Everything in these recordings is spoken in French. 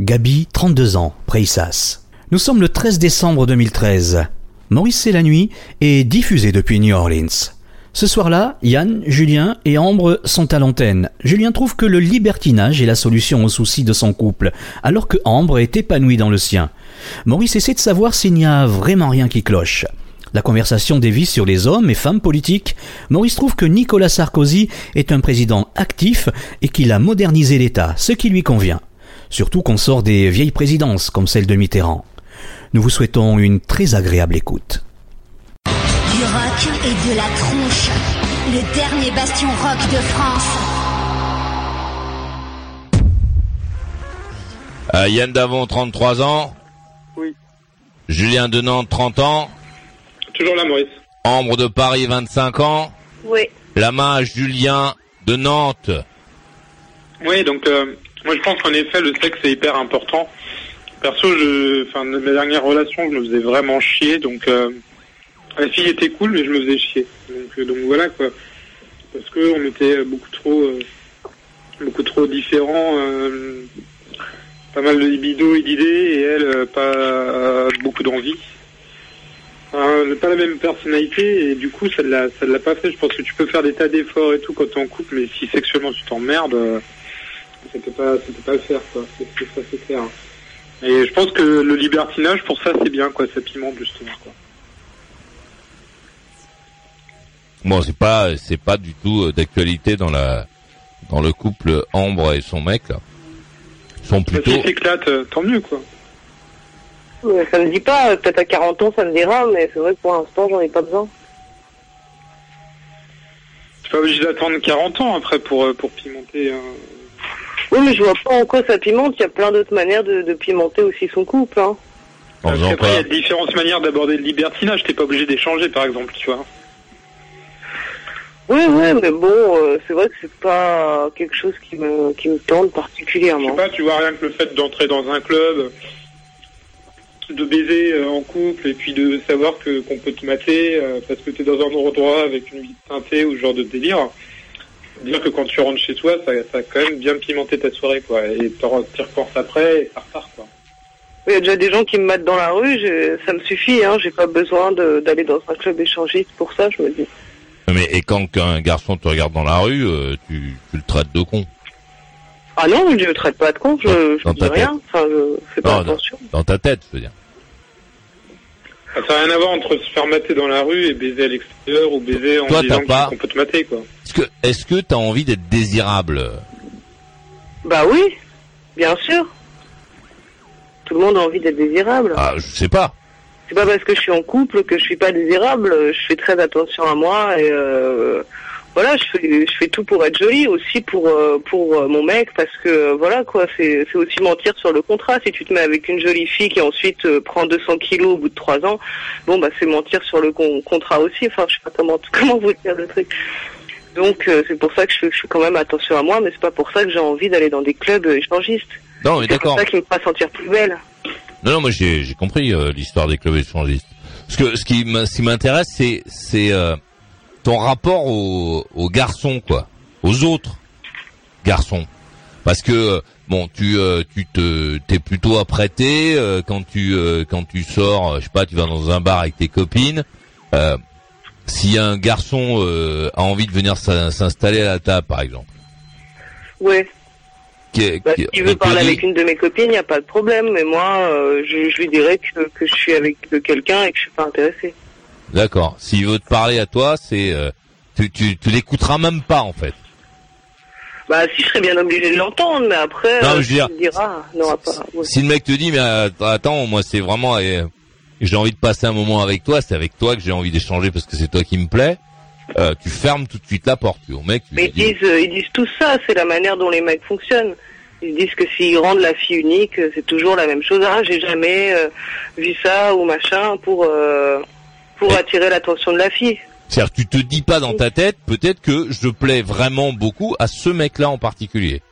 Gabi, 32 ans, Preissas. Nous sommes le 13 décembre 2013. Maurice c'est la nuit est diffusé depuis New Orleans. Ce soir-là, Yann, Julien et Ambre sont à l'antenne. Julien trouve que le libertinage est la solution aux soucis de son couple, alors que Ambre est épanouie dans le sien. Maurice essaie de savoir s'il n'y a vraiment rien qui cloche. La conversation dévie sur les hommes et femmes politiques. Maurice trouve que Nicolas Sarkozy est un président actif et qu'il a modernisé l'État, ce qui lui convient. Surtout qu'on sort des vieilles présidences comme celle de Mitterrand. Nous vous souhaitons une très agréable écoute. Du rock et de la tronche. Le dernier bastion rock de France. Euh, Yann Davon, 33 ans. Oui. Julien de Nantes, 30 ans. Toujours là, Maurice. Ambre de Paris, 25 ans. Oui. Lama Julien de Nantes. Oui, donc euh, moi je pense qu'en effet le sexe est hyper important. Perso, je, enfin, de mes dernières relations, je me faisais vraiment chier, donc euh, la fille était cool, mais je me faisais chier. Donc, euh, donc voilà quoi. Parce que on était beaucoup trop, euh, beaucoup trop différents. pas mal de libido et d'idées, et elle, pas beaucoup d'envie. Pas la même personnalité, et du coup, ça ne l'a, pas fait. Je pense que tu peux faire des tas d'efforts et tout quand t'es en mais si sexuellement tu t'emmerdes, ça peut pas, ça peut pas le faire, quoi. C'est, c'est, ça, c'est clair. Et je pense que le libertinage, pour ça, c'est bien, quoi. Ça pimente, justement, quoi. Bon, c'est pas, c'est pas du tout euh, d'actualité dans la, dans le couple Ambre et son mec, là. Ils sont Mais plutôt, si s'éclate, euh, tant mieux, quoi. Ça me dit pas, euh, peut-être à 40 ans ça me dira, mais c'est vrai que pour l'instant j'en ai pas besoin. T'es pas obligé d'attendre 40 ans après pour, pour pimenter. hein. Oui, mais je vois pas en quoi ça pimente, il y a plein d'autres manières de, de pimenter aussi son couple. Hein. en Parce faisant qu'après, il y a différentes manières d'aborder le libertinage. T'es pas obligé d'échanger, par exemple, tu vois. Oui, oui, mais bon, euh, c'est vrai que c'est pas quelque chose qui me, qui me tente Je sais particulièrement. pas, tu vois rien que le fait d'entrer dans un club, de baiser euh, en couple et puis de savoir que qu'on peut te mater euh, parce que t'es dans un endroit avec une vie teintée ou ce genre de délire. Dire que quand tu rentres chez toi, ça, ça a quand même bien pimenté ta soirée, quoi. Et t'en- t'y repenses après et ça repart, quoi. Il y a déjà des gens qui me matent dans la rue, ça me suffit, hein, j'ai pas besoin de- d'aller dans un club échangiste pour ça, je me dis. Mais, et quand un garçon te regarde dans la rue, euh, tu, tu le traites de con? Ah non, je ne traite pas de con, je, je dis rien, enfin, je fais pas Non, attention. Dans ta tête, je veux dire. Ça n'a rien à voir entre se faire mater dans la rue et baiser à l'extérieur ou baiser en Toi, disant qu'on peut te mater, quoi. Est-ce que, est-ce que t'as envie d'être désirable? Bah oui, bien sûr. Tout le monde a envie d'être désirable. Ah, je sais pas. C'est pas parce que je suis en couple que je suis pas désirable. Je fais très attention à moi et euh, voilà, je fais, je fais tout pour être jolie aussi pour euh, pour euh, mon mec parce que voilà quoi, c'est c'est aussi mentir sur le contrat. Si tu te mets avec une jolie fille qui ensuite euh, prend 200 kilos au bout de trois ans, bon bah c'est mentir sur le con- contrat aussi. Enfin, je sais pas comment comment vous dire le truc. Donc euh, c'est pour ça que je, fais- je fais quand même attention à moi, mais c'est pas pour ça que j'ai envie d'aller dans des clubs euh, échangistes. Non, mais C'est pour d'accord. ça qui me fera sentir plus belle. Non, non, moi j'ai j'ai compris euh, l'histoire des clubs échangistes. Parce que ce qui m- ce qui m'intéresse, c'est c'est euh, ton rapport aux, aux garçons, quoi, aux autres garçons. Parce que euh, bon, tu euh, tu te t'es plutôt apprêté euh, quand tu euh, quand tu sors, euh, je sais pas, tu vas dans un bar avec tes copines. Si un garçon euh, a envie de venir s'in- s'installer à la table, par exemple, qui, Bah, qui- si tu veux parler avec une de mes copines, il n'y a pas de problème. Mais moi, euh, je, je lui dirais que, que je suis avec quelqu'un et que je suis pas intéressée. D'accord. S'il veut te parler à toi, c'est euh, tu tu tu l'écouteras même pas en fait. Bah, si je serais bien obligée de l'entendre, mais après, Non, euh, je dire, tu me diras, non, pas. ouais. Si le mec te dit mais euh, attends, moi c'est vraiment euh, j'ai envie de passer un moment avec toi, c'est avec toi que j'ai envie d'échanger parce que c'est toi qui me plaît. euh, tu fermes tout de suite la porte. Au mec, tu Mais ils dis, disent, euh, ils disent tout ça. C'est la manière dont les mecs fonctionnent. Ils disent que s'ils rendent la fille unique, euh, c'est toujours la même chose. Ah, j'ai jamais euh, vu ça ou machin pour euh, pour Et- attirer l'attention de la fille. C'est-à-dire, tu te dis pas dans ta tête, peut-être que je plais vraiment beaucoup à ce mec-là en particulier.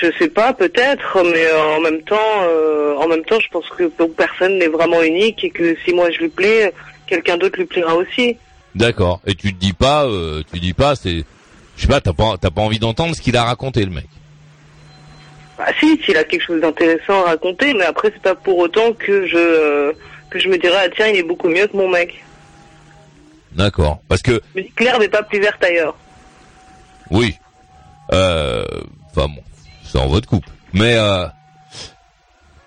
Je sais pas, peut-être, mais euh, en même temps, euh, en même temps, je pense que personne n'est vraiment unique et que si moi je lui plais, quelqu'un d'autre lui plaira aussi. D'accord. Et tu te dis pas, euh, tu dis pas, c'est, je sais pas, t'as pas, t'as pas envie d'entendre ce qu'il a raconté le mec. Bah si, s'il a quelque chose d'intéressant à raconter, mais après c'est pas pour autant que je euh, que je me dirais ah tiens il est beaucoup mieux que mon mec. D'accord. Parce que, Mais Claire n'est pas plus verte ailleurs. oui, euh, enfin bon, c'est en votre couple. Mais euh,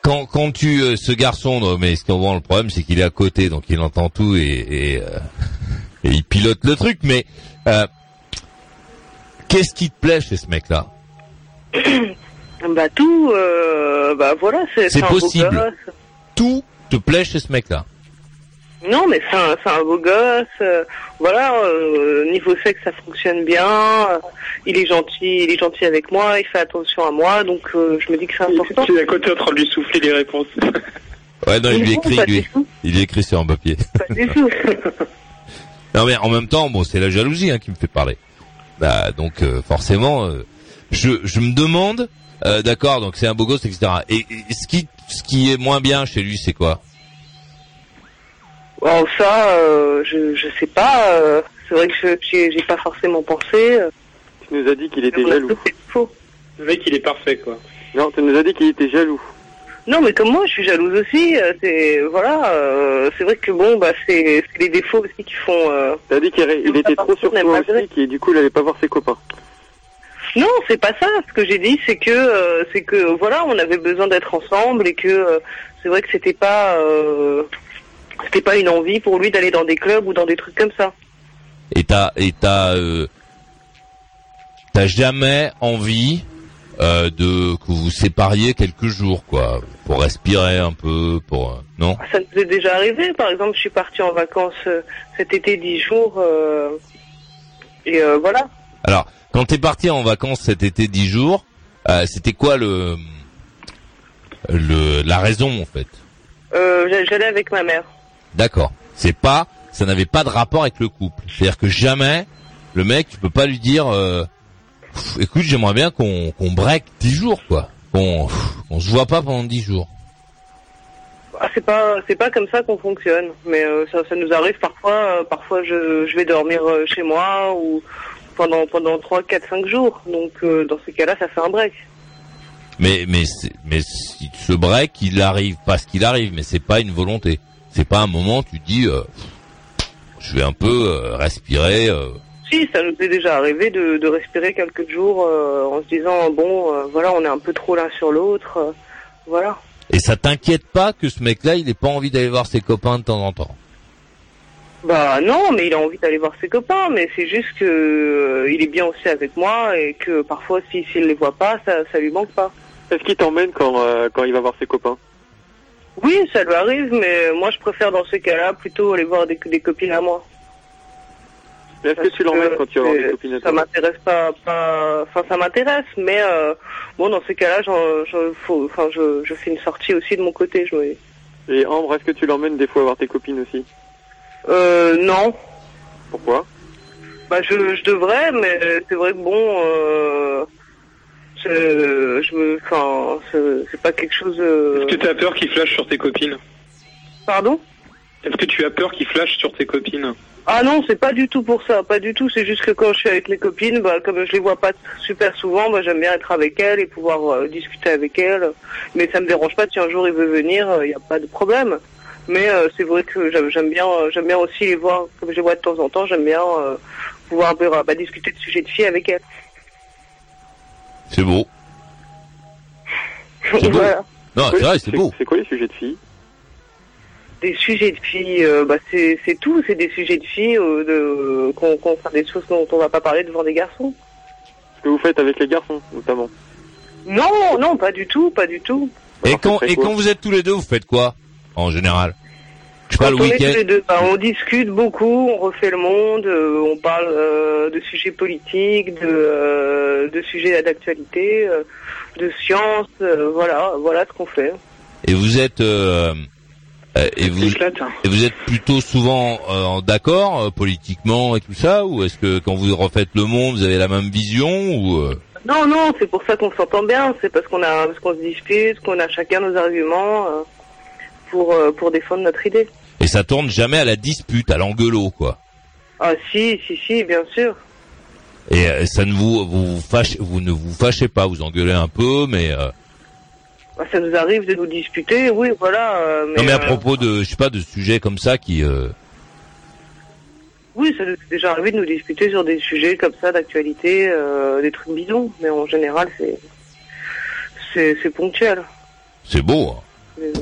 quand quand tu, euh, ce garçon, non, mais ce qu'on voit le problème, c'est qu'il est à côté, donc il entend tout et et, euh, et il pilote le truc. Mais qu'est-ce qui te plaît chez ce mec-là? Bah tout, bah voilà, c'est possible. Tout te plaît chez ce mec-là? Non, mais c'est un, c'est un beau gosse. euh, voilà, euh, niveau sexe, ça fonctionne bien. euh, il est gentil, il est gentil avec moi, il fait attention à moi, donc euh, je me dis que c'est important. Tu es à côté en train de lui souffler les réponses. Ouais, non, il lui écrit, lui, il lui écrit sur un papier. pas du tout. Non mais en même temps, bon, c'est la jalousie hein, qui me fait parler. Bah donc euh, forcément, euh, je je me demande, euh, d'accord, donc c'est un beau gosse, etc. Et, et ce qui ce qui est moins bien chez lui, c'est quoi? Bon, ça, euh, je, je sais pas. euh, c'est vrai que je j'ai j'ai pas forcément pensé. euh, Tu nous as dit qu'il était jaloux. c'est faux. Le mec, il est parfait, quoi. Non, tu nous as dit qu'il était jaloux. Non, mais comme moi, je suis jalouse aussi. euh, C'est voilà. euh, c'est vrai que bon, bah c'est c'est les défauts aussi qui font. euh, Tu as dit qu'il il était trop sur toi aussi, et du coup, il allait pas voir ses copains. Non, c'est pas ça. Ce que j'ai dit, c'est que euh, c'est que voilà, on avait besoin d'être ensemble et que euh, c'est vrai que c'était pas euh, c'était pas une envie pour lui d'aller dans des clubs ou dans des trucs comme ça. Et t'as et t'as euh, t'as jamais envie euh, de que vous sépariez quelques jours, quoi, pour respirer un peu, pour euh, non? Ça nous est déjà arrivé. Par exemple, je suis partie en vacances euh, cet été dix jours euh, et euh, voilà. Alors, quand t'es parti en vacances cet été dix jours, euh, c'était quoi le le la raison en fait? Euh, j'a- J'allais avec ma mère. D'accord. C'est pas, ça n'avait pas de rapport avec le couple. C'est-à-dire que jamais le mec, tu peux pas lui dire, euh, écoute, j'aimerais bien qu'on qu'on break 10 jours, quoi. Qu'on qu'on se voit pas pendant 10 jours. Ah, c'est pas c'est pas comme ça qu'on fonctionne, mais euh, ça, ça nous arrive parfois. euh, parfois, je, je vais dormir chez moi ou pendant pendant trois, quatre, cinq jours. Donc dans ces cas-là, ça fait un break. Mais mais mais si ce break, il arrive parce qu'il arrive, mais c'est pas une volonté. C'est pas un moment où tu dis, euh, je vais un peu euh, respirer. euh. Si, ça nous est déjà arrivé de, de respirer quelques jours euh, en se disant bon, euh, voilà, on est un peu trop l'un sur l'autre, euh, voilà. Et ça t'inquiète pas que ce mec-là, il ait pas envie d'aller voir ses copains de temps en temps? Bah non, mais il a envie d'aller voir ses copains, mais c'est juste que euh, il est bien aussi avec moi et que parfois, si s'il les voit pas, ça ça lui manque pas. Est-ce qu'il t'emmène quand, euh, quand il va voir ses copains? Oui, ça lui arrive, mais moi je préfère dans ces cas-là plutôt aller voir des, des copines à moi. Est-ce que tu l'emmènes quand tu vas voir des copines à Ça toi m'intéresse pas, pas, enfin ça m'intéresse, mais euh, bon dans ces cas-là, faut- enfin je, je fais une sortie aussi de mon côté, je me. Et Ambre, est-ce que tu l'emmènes des fois voir tes copines aussi? Euh, non, Pourquoi? Bah je, je devrais, mais c'est vrai que bon, euh, c'est- je me, enfin c'est pas quelque chose. euh, Est-ce que tu as peur qu'il flash sur tes copines? Pardon? Est-ce que tu as peur qu'il flash sur tes copines? Ah non, c'est pas du tout pour ça, pas du tout. C'est juste que quand je suis avec mes copines, bah, comme je les vois pas super souvent, bah, j'aime bien être avec elles et pouvoir euh, discuter avec elles. Mais ça me dérange pas si un jour il veut venir, il n'y a pas de problème. Mais euh, c'est vrai que j'aime bien, euh, j'aime bien aussi les voir, comme je les vois de temps en temps, j'aime bien euh, pouvoir bah, discuter de sujets de filles avec elles. C'est beau. C'est beau. Voilà. Non, c'est vrai, c'est beau. C'est quoi les sujets de filles? Des sujets de filles, euh, bah, c'est c'est tout, c'est des sujets de filles, euh, de, qu'on, qu'on, enfin, des choses dont on va pas parler devant des garçons. Ce que vous faites avec les garçons, notamment. Non, non, pas du tout, pas du tout. Et quand et quand vous êtes tous les deux, vous faites quoi en général? Je sais pas, le Quand on est les deux, bah, on discute beaucoup, on refait le monde, euh, on parle euh, de sujets politiques, de, euh, de sujets d'actualité, euh, de sciences, euh, voilà, voilà ce qu'on fait. Et vous êtes euh, et vous et vous êtes plutôt souvent euh, d'accord euh, politiquement et tout ça ou est-ce que quand vous refaites le monde vous avez la même vision ou euh, Non, non, c'est pour ça qu'on s'entend bien, c'est parce qu'on a, parce qu'on se dispute, qu'on a chacun nos arguments euh, pour, euh, pour défendre notre idée. et ça tourne jamais à la dispute à l'engueulot quoi. Ah si, si, si, bien sûr. Et euh, ça ne vous vous vous fâchez vous ne vous fâchez pas vous engueulez un peu mais euh, Bah, ça nous arrive de nous disputer, oui, voilà. euh, mais, non mais à propos de je sais pas de sujets comme ça qui Oui, ça nous est déjà arrivé de nous disputer sur des sujets comme ça d'actualité, des trucs bidons, mais en général c'est c'est c'est ponctuel. c'est beau hein. Mais-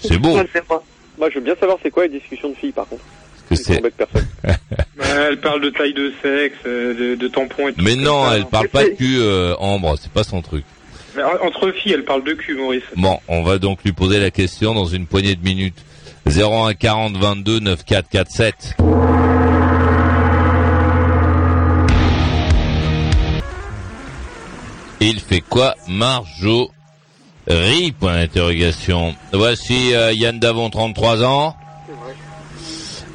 c'est beau Moi, je veux bien savoir c'est quoi les discussions de filles, par contre. parce que c'est. Bah, elle parle de taille de sexe, euh, de, de tampons et tout. mais non ça. elle parle pas de cul euh, Ambre c'est pas son truc. Mais en- Entre filles, elle parle de cul, Maurice. Bon, on va donc lui poser la question dans une poignée de minutes. 01 40 22 9447. Il fait quoi Marjo? Ri, point d'interrogation. Voici euh, Yann Davon, 33 ans.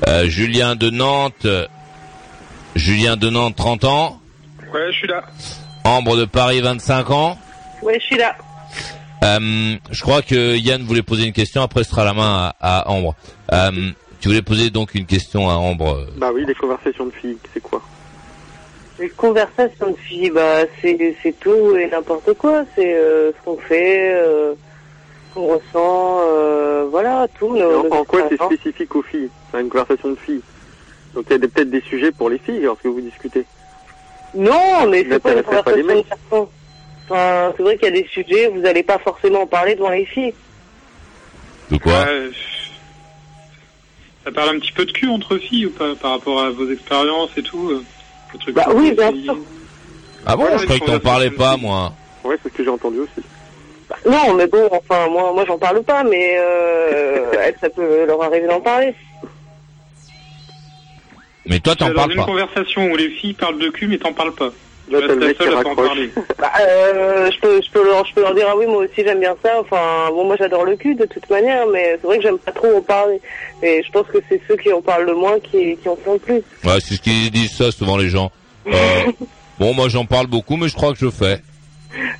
Euh, Julien de Nantes. Julien de Nantes, 30 ans. Ouais, je suis là. Ambre de Paris, 25 ans. Ouais, je suis là. Euh, je crois que Yann voulait poser une question, après ce sera la main à, à Ambre. Euh, tu voulais poser donc une question à Ambre. Bah oui, les conversations de filles, c'est quoi? Les conversations de filles, bah c'est c'est tout et n'importe quoi. C'est euh, ce qu'on fait, euh, ce qu'on ressent, euh, voilà, tout. nos- En, nos en quoi c'est expériences. spécifique aux filles C'est une conversation de filles. Donc il y a des- peut-être des sujets pour les filles lorsque vous discutez. Non, mais c'est pas une pas de. Enfin, c'est vrai qu'il y a des sujets, vous n'allez pas forcément en parler devant les filles. De quoi Ouais, ça parle un petit peu de cul entre filles ou pas par rapport à vos expériences et tout le truc Bah oui, bien sûr. Ah bon, Ouais, je croyais que t'en une parlais pas, conversation moi. Ouais, c'est ce que j'ai entendu aussi. Bah, non, mais bon, enfin, moi, moi, j'en parle pas, mais euh, elles, ça peut leur arriver d'en parler? Mais toi, t'en Dans parles une pas. conversation où les filles parlent de cul mais t'en parles pas. Tu le à parler. Bah, euh, je peux, je peux leur, je peux leur dire ah oui, moi aussi j'aime bien ça. Enfin, bon, moi j'adore le cul de toute manière, mais c'est vrai que j'aime pas trop en parler. Et je pense que c'est ceux qui en parlent le moins qui, qui en font le plus. Ouais, c'est ce qu'ils disent ça souvent les gens. Euh, bon, moi j'en parle beaucoup, mais je crois que je fais.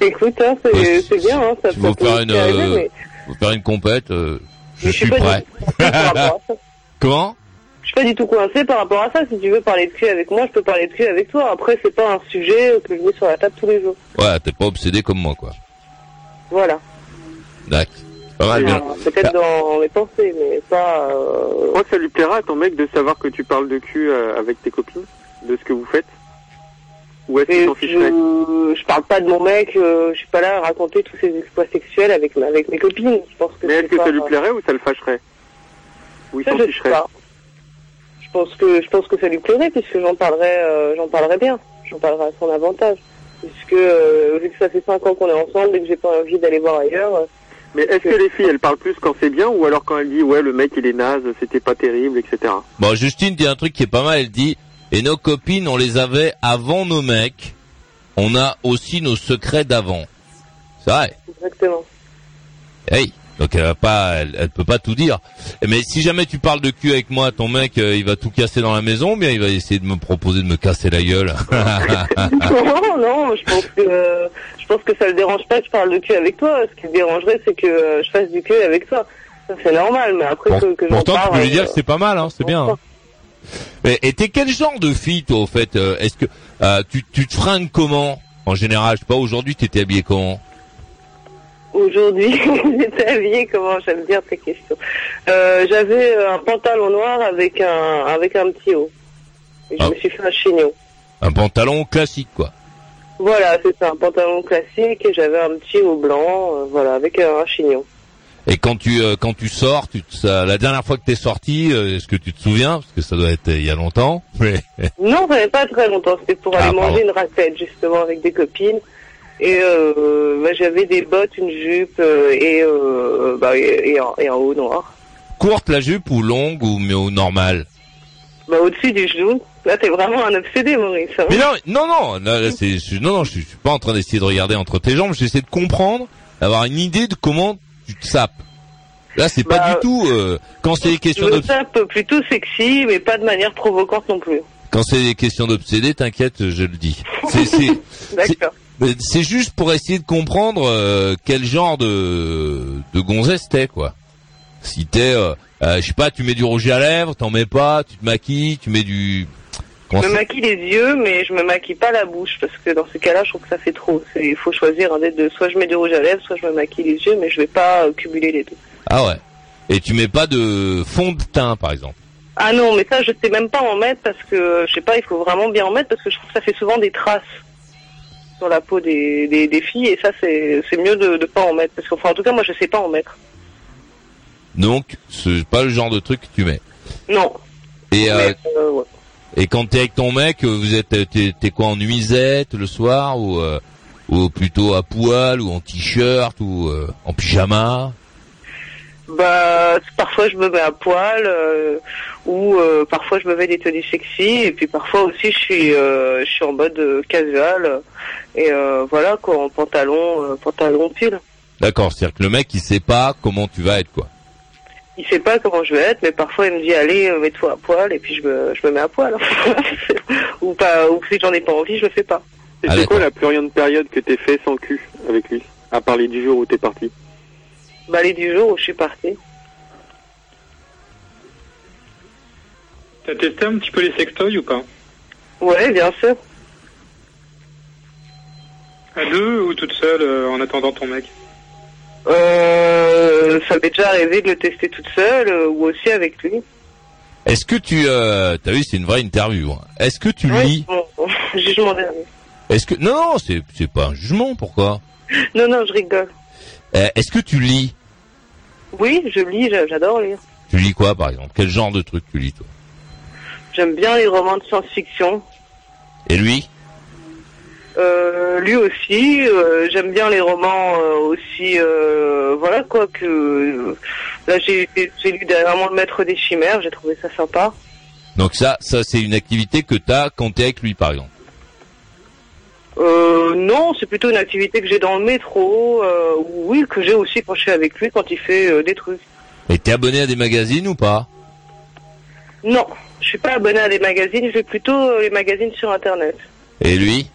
Écoute, hein, c'est, Ouais, c'est bien, hein, ça, si ça vous peut faire une, arriver, euh, mais faire une compète, euh, je mais suis pas prêt. du tout coincée par rapport à ça. Comment? Je suis pas du tout coincé par rapport à ça. Si tu veux parler de cul avec moi, je peux parler de cul avec toi. Après, c'est pas un sujet que je mets sur la table tous les jours. Ouais, t'es pas obsédé comme moi, quoi. Voilà. D'accord. Pas mal, bien. Alors, Peut-être dans mes pensées, mais pas. Je Euh... crois que ça lui plaira à ton mec de savoir que tu parles de cul euh, avec tes copines, de ce que vous faites Ou est-ce qu'il s'en ficherait je, je parle pas de mon mec, euh, je suis pas là à raconter tous ses exploits sexuels avec, mes copines. Je pense que Mais est-ce que pas- ça lui plairait ou ça le fâcherait? Ou il Ça, s'en ficherait pas. Je pense que je pense que ça lui plairait puisque j'en parlerai, euh, j'en parlerai bien. J'en parlerai à son avantage. Puisque euh, vu que ça fait cinq ans qu'on est ensemble et que j'ai pas envie d'aller voir ailleurs. euh, Mais est-ce que les filles, elles parlent plus quand c'est bien ou alors quand elles disent ouais le mec il est naze, c'était pas terrible, etc. Bon, Justine dit un truc qui est pas mal, elle dit, et nos copines, on les avait avant nos mecs, on a aussi nos secrets d'avant. C'est vrai. Exactement. Hey. Donc elle va pas, elle, elle peut pas tout dire. Mais si jamais tu parles de cul avec moi, ton mec, euh, il va tout casser dans la maison, ou bien il va essayer de me proposer de me casser la gueule. non, non, je pense que euh, je pense que ça le dérange pas que je parle de cul avec toi. Ce qui le dérangerait, c'est que euh, je fasse du cul avec toi. C'est normal, mais après Pour- que, que pourtant, tu parle, peux lui dire euh, que c'est pas mal, hein, c'est bien. hein. Mais, et t'es quel genre de fille, toi, au fait Est-ce que tu, tu te fringues comment En général, je sais pas. Aujourd'hui, tu étais habillé comment? Aujourd'hui, j'étais habillée comment J'aime bien tes questions. Euh, J'avais euh, un pantalon noir avec un avec un petit haut. Et je Ah. me suis fait un chignon. Un pantalon classique, quoi. Voilà, c'est ça, un pantalon classique et j'avais un petit haut blanc, euh, voilà, avec un, un chignon. Et quand tu euh, quand tu sors, tu te- ça- la dernière fois que t'es sorti, euh, est-ce que tu te souviens? Parce que ça doit être il y a longtemps. Mais Non, ça n'avait pas très longtemps, c'était pour Ah, aller pardon. manger une raclette justement avec des copines. Et euh, bah, j'avais des bottes, une jupe euh, et, euh, bah, et, et un, et un haut noir. courte la jupe ou longue ou mais au normal? Bah au-dessus du genou. Là t'es vraiment un obsédé Maurice. hein. Mais non, non, non, là, là, non, non, je suis pas en train d'essayer de regarder entre tes jambes. J'essaie de comprendre, d'avoir une idée de comment tu te sapes. Là, c'est pas Bah, du tout euh, quand c'est des questions me d'obs- tape plutôt sexy, mais pas de manière provocante non plus. quand c'est des questions d'obsédé, t'inquiète, je le dis. C'est, c'est, juste pour essayer de comprendre euh, quel genre de de gonzesse t'es quoi. Si t'es, euh, euh, je sais pas, tu mets du rouge à lèvres, t'en mets pas, tu te maquilles, tu mets du. Comment Je me maquille les yeux, mais je me maquille pas la bouche parce que dans ces cas-là, je trouve que ça fait trop. Il faut choisir un des deux. Soit je mets du rouge à lèvres, soit je me maquille les yeux, mais je vais pas euh, cumuler les deux. Ah ouais. Et tu mets pas de fond de teint par exemple. Ah non, mais ça, je sais même pas en mettre parce que je sais pas, il faut vraiment bien en mettre parce que je trouve que ça fait souvent des traces sur la peau des, des, des filles et ça, c'est mieux de, pas en mettre parce qu'enfin, en tout cas, moi, je sais pas en mettre. Donc c'est pas le genre de truc que tu mets. Non. Et euh, Mais, euh, ouais. et quand t'es avec ton mec, vous êtes t'es, t'es quoi en nuisette le soir ou euh, ou plutôt à poil ou en t-shirt ou euh, en pyjama? Bah, parfois je me mets à poil, euh, ou euh, parfois je me mets des tenues sexy, et puis parfois aussi je suis, euh, je suis en mode casual, et euh, voilà quoi, en pantalon, euh, pantalon pull. D'accord, c'est-à-dire que le mec il sait pas comment tu vas être quoi. Il sait pas comment je vais être, mais parfois il me dit allez mets-toi à poil, et puis je me, je me mets à poil. ou pas, ou si j'en ai pas envie, je le fais pas. Et Ah, c'est quoi la plus riante période que t'es fait sans cul avec lui À part les 10 jours où t'es parti? Les du jour où je suis partie. T'as testé un petit peu les sextoys ou pas? Ouais, bien sûr. À deux ou toute seule euh, en attendant ton mec? Euh, ça m'est déjà arrivé de le tester toute seule, euh, ou aussi avec lui. Est-ce que tu euh, t'as vu c'est une vraie interview. hein. Est-ce que tu Ouais, lis? bon, bon, jugement dernier. Est-ce que non non c'est c'est pas un jugement pourquoi? Non, non, je rigole. Euh, Est-ce que tu lis Oui, je lis, j'a- j'adore lire. Tu lis quoi par exemple? Quel genre de truc tu lis toi? J'aime bien les romans de science-fiction. Et lui? Euh, lui aussi, euh, j'aime bien les romans aussi, voilà quoi que là j'ai lu dernièrement le Maître des Chimères, j'ai trouvé ça sympa. Donc ça ça c'est une activité que t'as quand t'es avec lui par exemple? Euh, non, c'est plutôt une activité que j'ai dans le métro, euh, oui que j'ai aussi quand je suis avec lui quand il fait euh, des trucs. Et t'es abonné à des magazines ou pas? Non, je suis pas abonné à des magazines, je vais plutôt euh, les magazines sur internet. Et lui?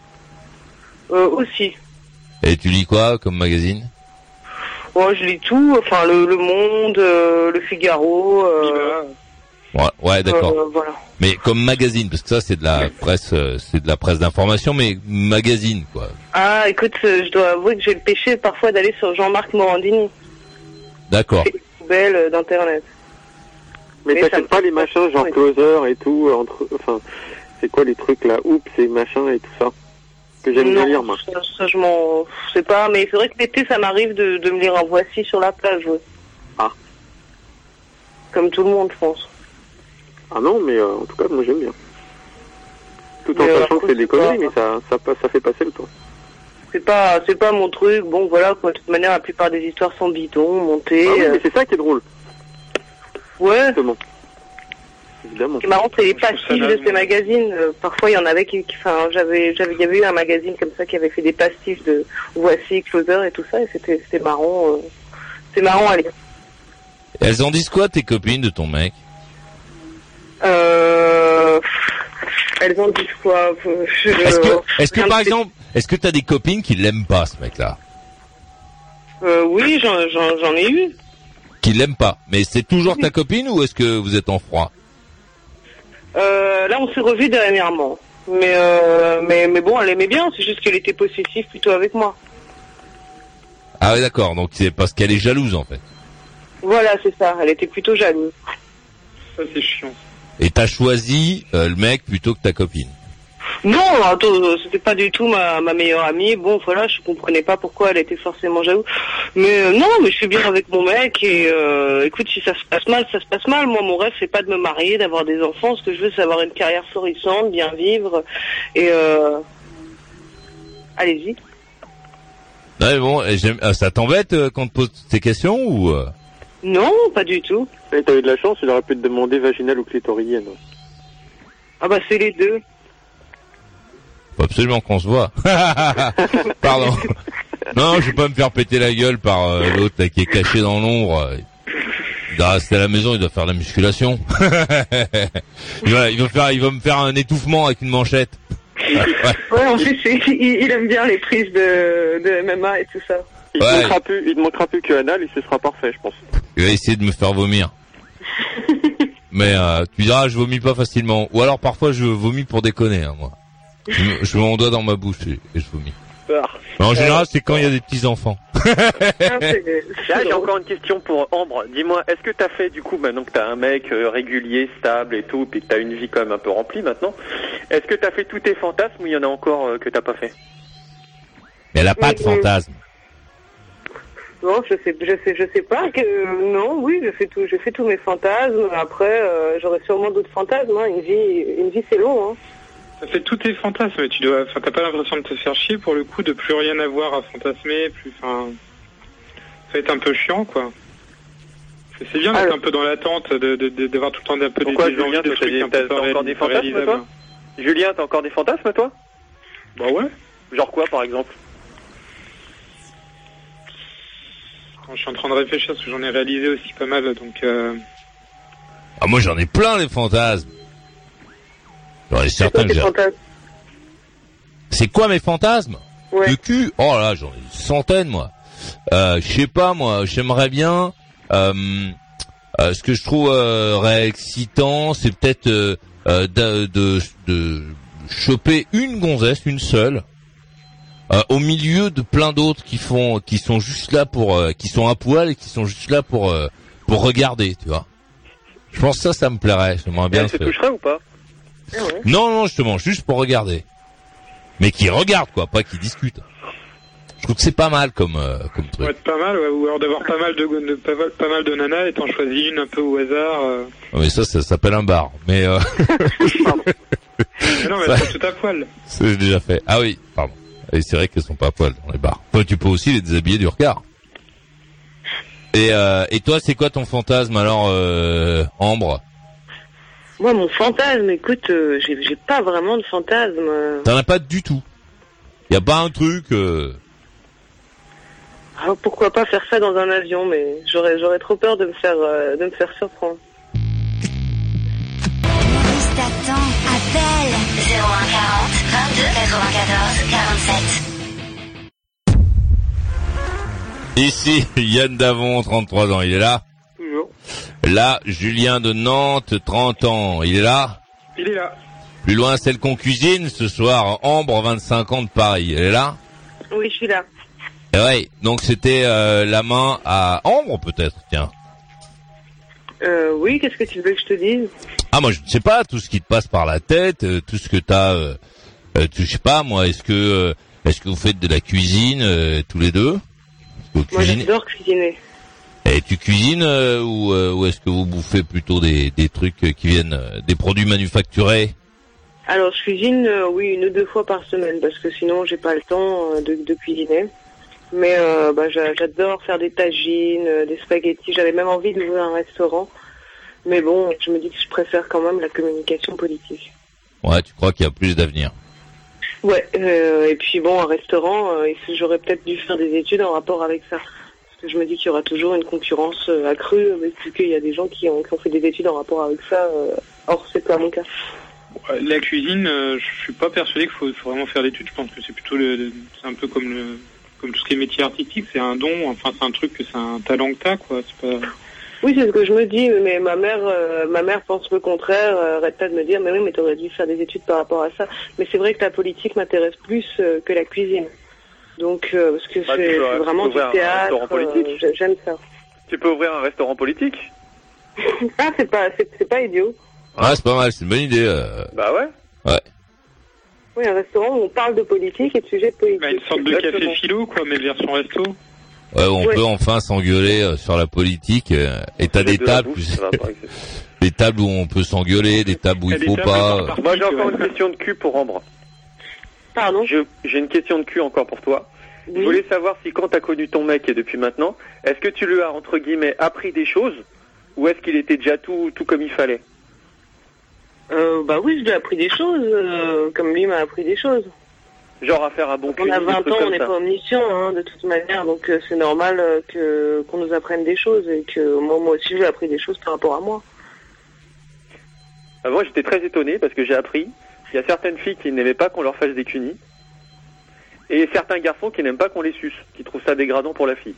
Euh, aussi. Et tu lis quoi comme magazine? Moi, je lis tout, enfin le, le Monde, euh, le Figaro. euh, Ouais, ouais d'accord. euh, voilà. Mais comme magazine parce que ça c'est de la presse euh, c'est de la presse d'information mais magazine quoi. Ah, écoute, euh, je dois avouer que j'ai le péché parfois d'aller sur Jean-Marc Morandini, D'accord. euh, d'internet. Mais t'achètes pas les machins genre oui. closer et tout, entre, enfin, c'est quoi les trucs là, oups et machin et tout ça que j'aime bien lire moi. Ça, ça, je m'en sais pas, mais c'est vrai que l'été, ça m'arrive de, de me lire un voici sur la plage, ouais. Ah. Comme tout le monde, je pense. Ah non, mais euh, en tout cas moi j'aime bien. Tout en Mais, euh, sachant que c'est des c'est conneries, mais ça, ça, ça fait passer le temps. C'est pas, c'est pas mon truc. Bon, voilà, quoi. De toute manière, la plupart des histoires sont bidons, montées. Ah oui, euh, mais c'est ça qui est drôle, ouais. Évidemment. Ce qui est marrant, c'est les naze, de ces magazines. Euh, parfois, il y en avait qui, qui- enfin, j'avais, j'avais, il y avait eu un magazine comme ça qui avait fait des pastiches de Voici, Closer et tout ça, et c'était, c'était marrant. euh, c'est marrant à lire. Elles en disent quoi tes copines de ton mec? Euh, elles en disent quoi Euh, je- Est-ce que est-ce que rien par exemple est-ce que t'as des copines qui l'aiment pas ce mec là Euh, oui, j'en, j'en, j'en ai eu. Qui l'aiment pas Mais c'est toujours ta copine ou est-ce que vous êtes en froid? Euh, là, on s'est revus dernièrement. Mais, euh, mais, mais bon, elle aimait bien. C'est juste qu'elle était possessive plutôt avec moi. Ah ouais d'accord donc c'est parce qu'elle est jalouse en fait. Voilà, c'est ça. Elle était plutôt jalouse. Ça, c'est chiant. Et t'as choisi euh, le mec plutôt que ta copine. Non, euh, c'était pas du tout ma, ma meilleure amie. Bon, voilà, je comprenais pas pourquoi elle était forcément jalouse. Mais euh, non, mais je suis bien avec mon mec et euh, écoute, si ça se passe mal, ça se passe mal. Moi, mon rêve, c'est pas de me marier, d'avoir des enfants. Ce que je veux, c'est avoir une carrière florissante, bien vivre. Et euh... allez-y. Ouais bon euh, ça t'embête euh, quand on te pose ces questions ou Non, pas du tout. Et t'as eu de la chance, il aurait pu te demander vaginale ou clitorienne. Ah bah c'est les deux. Faut absolument qu'on se voit. Pardon. Non, je vais pas me faire péter la gueule par euh, l'autre là, qui est caché dans l'ombre. Il doit rester à la maison, il doit faire de la musculation. il, va, il va faire, il va me faire un étouffement avec une manchette. Ouais. Ouais, en plus il, il aime bien les prises de, de MMA et tout ça. Il, Ouais. te manquera plus, il te manquera plus que anal et ce sera parfait, je pense. Il va essayer de me faire vomir. Mais euh, tu diras, je vomis pas facilement. Ou alors parfois je vomis pour déconner, hein, moi. Je, je mets mon doigt dans ma bouche et, et je vomis. Mais en général, c'est quand il y a des petits enfants. Ah, Là, j'ai encore une question pour Ambre. Dis-moi, est-ce que t'as fait, du coup, maintenant que t'as un mec euh, régulier, stable et tout, puis que t'as une vie quand même un peu remplie maintenant, est-ce que t'as fait tous tes fantasmes ou il y en a encore euh, que t'as pas fait? Mais elle a pas de Oui, oui. fantasme. Non, je sais, je sais, je sais pas. Que, non, oui, je fais tout, je fais tous mes fantasmes. Après, euh, j'aurai sûrement d'autres fantasmes. hein. Une vie, une vie, c'est long. Hein. Ça fait tous tes fantasmes, mais tu dois, enfin, t'as pas l'impression de te faire chier pour le coup, de plus rien avoir à fantasmer, plus, enfin, ça va être un peu chiant, quoi. C'est- bien d'être un peu dans l'attente, de, de, de- d'avoir tout le temps un peu des, Pourquoi, des envies Julien, de trucs des- un peu encore des fantasmes, toi? Julien, t'as encore des fantasmes, toi? Bah ouais. Genre quoi, par exemple? Quand je suis en train de réfléchir, parce que j'en ai réalisé aussi pas mal, donc, euh, Ah, moi j'en ai plein les fantasmes. J'en ai C'est quoi certains que j'ai. C'est quoi mes fantasmes Ouais. Le cul Oh là, j'en ai une centaine moi. Euh, je sais pas moi, j'aimerais bien. Euh, euh, ce que je trouve euh, réexcitant, c'est peut-être euh, euh, de, de, de choper une gonzesse, une seule, euh, au milieu de plein d'autres qui font, qui sont juste là pour, euh, qui sont à poil et qui sont juste là pour, euh, pour regarder, tu vois. Je pense que ça, ça me plairait. J'aimerais bien elle se toucherait ou pas? Ah ouais. Non, non, justement, juste pour regarder. Mais qui regarde, quoi, pas qui discute. Je trouve que c'est pas mal comme, euh, comme ça truc. être pas mal, ouais, ou alors d'avoir pas mal de, de- pas, mal- pas mal de nanas et t'en choisis une un peu au hasard. euh. Ouais, Mais ça, ça s'appelle un bar. Mais euh, Mais non, mais sont toutes à poil. ça, j'ai déjà fait. Ah oui, pardon. Et c'est vrai qu'elles sont pas à poil dans les bars. Toi, tu peux aussi les déshabiller du regard. Et, euh, et toi, c'est quoi ton fantasme alors, euh, Ambre? Moi, mon fantasme, écoute, euh, j'ai j'ai pas vraiment de fantasme. T'en as pas du tout. Y a pas un truc. Euh... Ah, pourquoi pas faire ça dans un avion, mais j'aurais j'aurais trop peur de me faire euh, de me faire surprendre. T'attends, appelle 0140 22 94 47. Ici, Yann Davon, 33 ans, il est là. Toujours. Là, Julien de Nantes, 30 ans, il est là. Il est là. Plus loin, celle qu'on cuisine ce soir, Ambre, 25 ans de Paris. Elle est là Oui, je suis là. Et ouais, donc c'était euh, la main à Ambre peut-être, tiens. Euh, oui, qu'est-ce que tu veux que je te dise? Ah moi je ne sais pas, tout ce qui te passe par la tête, euh, tout ce que t'as, euh, euh, tu- je sais pas moi, est-ce que euh, est-ce que vous faites de la cuisine euh, tous les deux? Est-ce que vous Moi, cuisinez j'adore cuisiner. Et tu cuisines euh, ou, euh, ou est-ce que vous bouffez plutôt des, des trucs euh, qui viennent euh, des produits manufacturés? Alors, je cuisine, euh, oui, une ou deux fois par semaine, parce que sinon, j'ai pas le temps euh, de, de cuisiner. Mais euh, bah, j'a- j'adore faire des tagines, euh, des spaghettis. J'avais même envie d'ouvrir un restaurant. Mais bon, je me dis que je préfère quand même la communication politique. Ouais, tu crois qu'il y a plus d'avenir Ouais, euh, et puis bon, un restaurant, euh, et si j'aurais peut-être dû faire des études en rapport avec ça. Parce que je me dis qu'il y aura toujours une concurrence euh, accrue, mais vu qu'il y a des gens qui ont, qui ont fait des études en rapport avec ça. Euh, or, c'est pas mon cas. La cuisine, euh, je suis pas persuadé qu'il faut, faut vraiment faire d'études. Je pense que c'est plutôt le, le- c'est un peu comme le, comme tout ce qui est métier artistique. C'est un don. Enfin, c'est un truc que c'est un talent que t'as, quoi. C'est pas. Oui, c'est ce que je me dis, mais ma mère, euh, ma mère pense le contraire. euh, arrête pas de me dire, mais oui, mais t'aurais dû faire des études par rapport à ça. Mais c'est vrai que la politique m'intéresse plus euh, que la cuisine. Donc, euh, parce que Bah, c'est vraiment du théâtre. restaurant politique. euh, j'ai- J'aime ça. Tu peux ouvrir un restaurant politique Ah, c'est pas, c'est pas idiot. Ouais, c'est pas mal, c'est une bonne idée. euh. Bah ouais. Oui, un restaurant où on parle de politique et de sujets de politique. Bah, une sorte de Exactement. café philo, quoi, mais version resto. Ouais, on Ouais. peut enfin s'engueuler euh, sur la politique. euh, et t'as des tables, des tables où on peut s'engueuler, des tables où Il faut pas. par- Moi j'ai encore une question de cul pour Ambre. Pardon J'ai une question de cul encore pour toi. Je voulais savoir si quand t'as connu ton mec et depuis maintenant, est-ce que tu lui as entre guillemets appris des choses ou est-ce qu'il était déjà tout tout comme il fallait? Euh, bah oui, je lui ai appris des choses, euh, comme lui m'a appris des choses. Genre à faire un bon On a des 20 trucs ans, on n'est pas omniscient, hein, de toute manière, donc euh, c'est normal euh, que qu'on nous apprenne des choses et que moi, moi aussi, j'ai appris des choses par rapport à moi. Ah, moi j'étais très étonné parce que j'ai appris qu'il y a certaines filles qui n'aimaient pas qu'on leur fasse des cunis et certains garçons qui n'aiment pas qu'on les suce, qui trouvent ça dégradant pour la fille.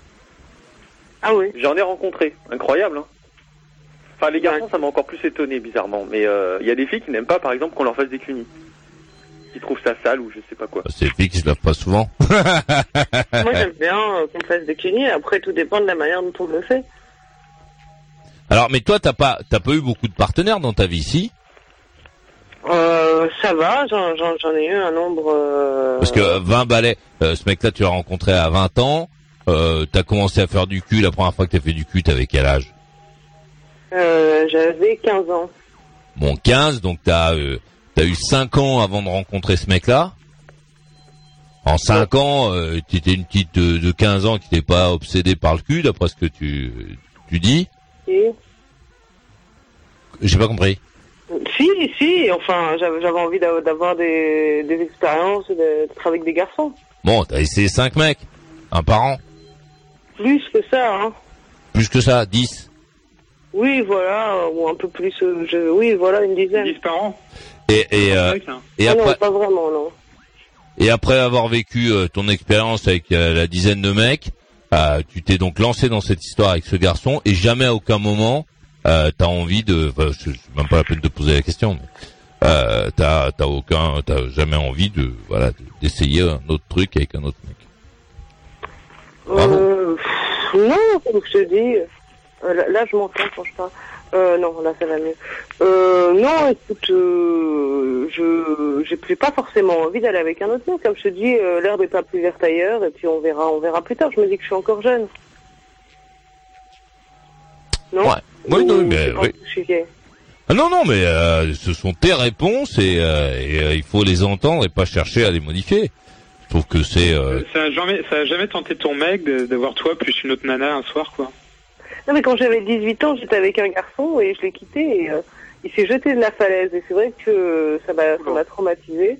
Ah oui J'en ai rencontré, incroyable. Hein enfin les garçons ça m'a encore plus étonné bizarrement, mais euh, il y a des filles qui n'aiment pas par exemple qu'on leur fasse des cunis, qui trouvent ça sale ou je sais pas quoi. C'est les filles qui se lavent pas souvent. Moi, j'aime bien euh, qu'on fasse des cunis, après, tout dépend de la manière dont on le fait. Alors, mais toi, t'as pas, t'as pas eu beaucoup de partenaires dans ta vie, si? Euh, ça va, j'en j'en- j'en ai eu un nombre... euh, Parce que 20 balais, euh, ce mec-là, tu l'as rencontré à 20 ans. Euh, t'as commencé à faire du cul. La première fois que t'as fait du cul, t'avais quel âge? Euh, J'avais 15 ans. Bon, 15. Donc t'as, euh, t'as eu 5 ans avant de rencontrer ce mec-là. En 5 ans, euh, t'étais une petite de, de 15 ans qui n'était pas obsédée par le cul, d'après ce que tu, tu dis. Et... J'ai pas compris. Si, si, enfin, j'avais j'avais envie d'a- d'avoir des, des expériences, et d'être avec des garçons. Bon, t'as essayé 5 mecs. Un par an. Plus que ça, hein. Plus que ça, 10. Oui, voilà, ou un peu plus, euh, je, oui, voilà, une dizaine. 10 par an Et, et, euh, et Ah non, après, pas vraiment, non. Et après avoir vécu euh, ton expérience avec euh, la dizaine de mecs, euh, tu t'es donc lancé dans cette histoire avec ce garçon et jamais à aucun moment euh, t'as envie de, enfin, c'est même pas la peine de poser la question, mais euh, t'as t'as aucun, t'as jamais envie de, voilà, de- d'essayer un autre truc avec un autre mec. Bravo. Euh, pff, non, comme je te dis, euh, là, là, je m'entends quand je parle. Euh, non, là ça va mieux. Euh, non, écoute, euh, je j'ai plus pas forcément envie d'aller avec un autre mec. Comme je te dis, euh, l'herbe est pas plus verte ailleurs, et puis on verra, on verra plus tard. Je me dis que je suis encore jeune. Non? Ouais. Oui, non, mais oui. je suis gay Ah non, non, mais euh, ce sont tes réponses et, euh, et, euh, il faut les entendre et pas chercher à les modifier. Je trouve que c'est euh, Ça a jamais, ça a jamais tenté ton mec de, de voir toi plus une autre nana un soir, quoi. Non, mais quand j'avais 18 ans, j'étais avec un garçon et je l'ai quitté et euh, il s'est jeté de la falaise. Et c'est vrai que ça m'a ça m'a traumatisé.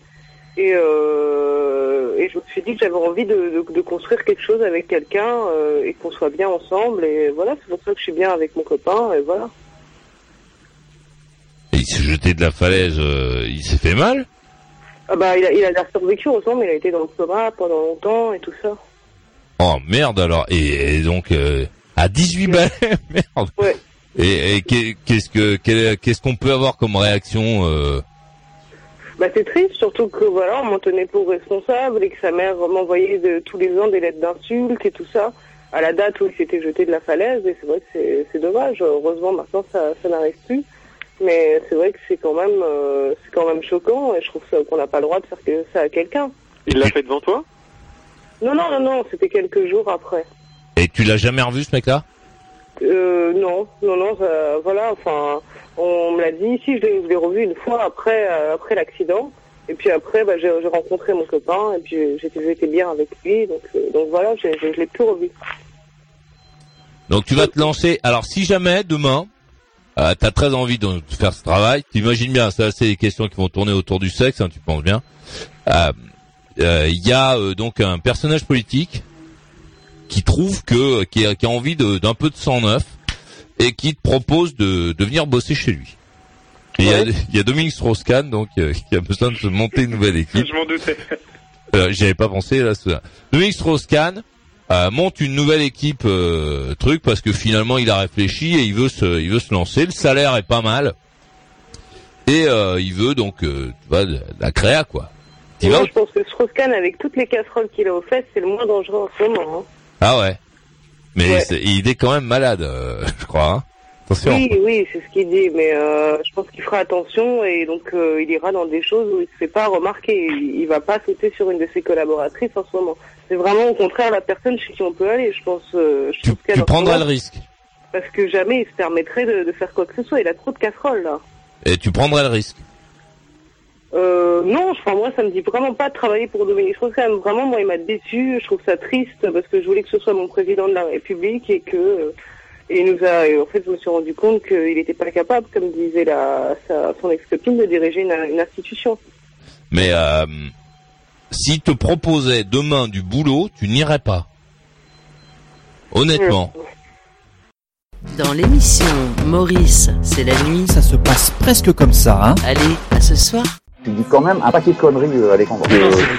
Et, euh, et je me suis dit que j'avais envie de, de, de construire quelque chose avec quelqu'un euh, et qu'on soit bien ensemble. Et voilà, c'est pour ça que je suis bien avec mon copain. Et voilà. il s'est jeté de la falaise, euh, il s'est fait mal? Ah bah, il a, il a l'air survécu ensemble, il a été dans le coma pendant longtemps et tout ça. Oh merde alors et, et donc euh, à 18 balais merde. Ouais. Et, et qu'est- qu'est-ce que qu'est-ce qu'on peut avoir comme réaction euh, Bah c'est triste, surtout que voilà, on m'en tenait pour responsable et que sa mère m'envoyait de, tous les ans des lettres d'insultes et tout ça à la date où il s'était jeté de la falaise et c'est vrai que c'est- c'est dommage. Heureusement maintenant ça, ça n'arrive plus, mais c'est vrai que c'est quand même euh, c'est quand même choquant et je trouve ça- qu'on n'a pas le droit de faire que ça à quelqu'un. Il l'a fait devant toi? Non non non non, c'était quelques jours après. Et tu l'as jamais revu ce mec-là? Euh, non, non, non, voilà, enfin, on me l'a dit, si, je l'ai revu une fois après, euh, après l'accident, et puis après, bah, j'ai rencontré mon copain, et puis j'étais bien avec lui, donc, euh, donc voilà, je l'ai plus revu. Donc tu vas te lancer. Alors si jamais demain euh, t'as très envie de faire ce travail, t'imagines bien, ça c'est des questions qui vont tourner autour du sexe, hein, tu penses bien. Il y a donc un personnage politique qui trouve que qui a, qui a envie de- d'un peu de sang neuf et qui te propose de, de venir bosser chez lui. Il y a- y, a Dominique Strauss-Kahn donc euh, qui a besoin de se monter une nouvelle équipe. Je m'en doutais. Euh, J'y avais pas pensé là. ça. Dominique Strauss-Kahn euh, monte une nouvelle équipe euh, truc parce que finalement il a réfléchi et il veut se, il veut se lancer. Le salaire est pas mal et euh, il veut donc euh, tu vois, de, de la créa quoi. Moi, je pense que Strauss-Kahn, avec toutes les casseroles qu'il a aux fesses, c'est le moins dangereux en ce moment. hein. Ah ouais. Mais Ouais. il est quand même malade, euh, je crois. hein. Attention. Oui, oui, c'est ce qu'il dit, mais euh, je pense qu'il fera attention et donc euh, il ira dans des choses où il se fait pas remarquer. Il, il va pas sauter sur une de ses collaboratrices en ce moment. C'est vraiment au contraire la personne chez qui on peut aller, je pense. Je Tu, prendras le risque. Parce que jamais il se permettrait de, de faire quoi que ce soit. Il a trop de casseroles là. Et tu prendrais le risque. Euh, non, enfin, moi, ça me dit vraiment pas de travailler pour Dominique Strauss-Kahn. Vraiment, moi, il m'a déçu. Je trouve ça triste parce que je voulais que ce soit mon président de la République et que euh, et il nous a. et en fait, je me suis rendu compte qu'il n'était pas capable, comme disait la, sa, son ex-copine, de diriger une, une institution. Mais euh, s'il te proposait demain du boulot, tu n'irais pas. Honnêtement. Dans l'émission Maurice, c'est la nuit. Ça se passe presque comme ça, hein Allez, à ce soir. Tu dis quand même un paquet de conneries, euh, Alexandre.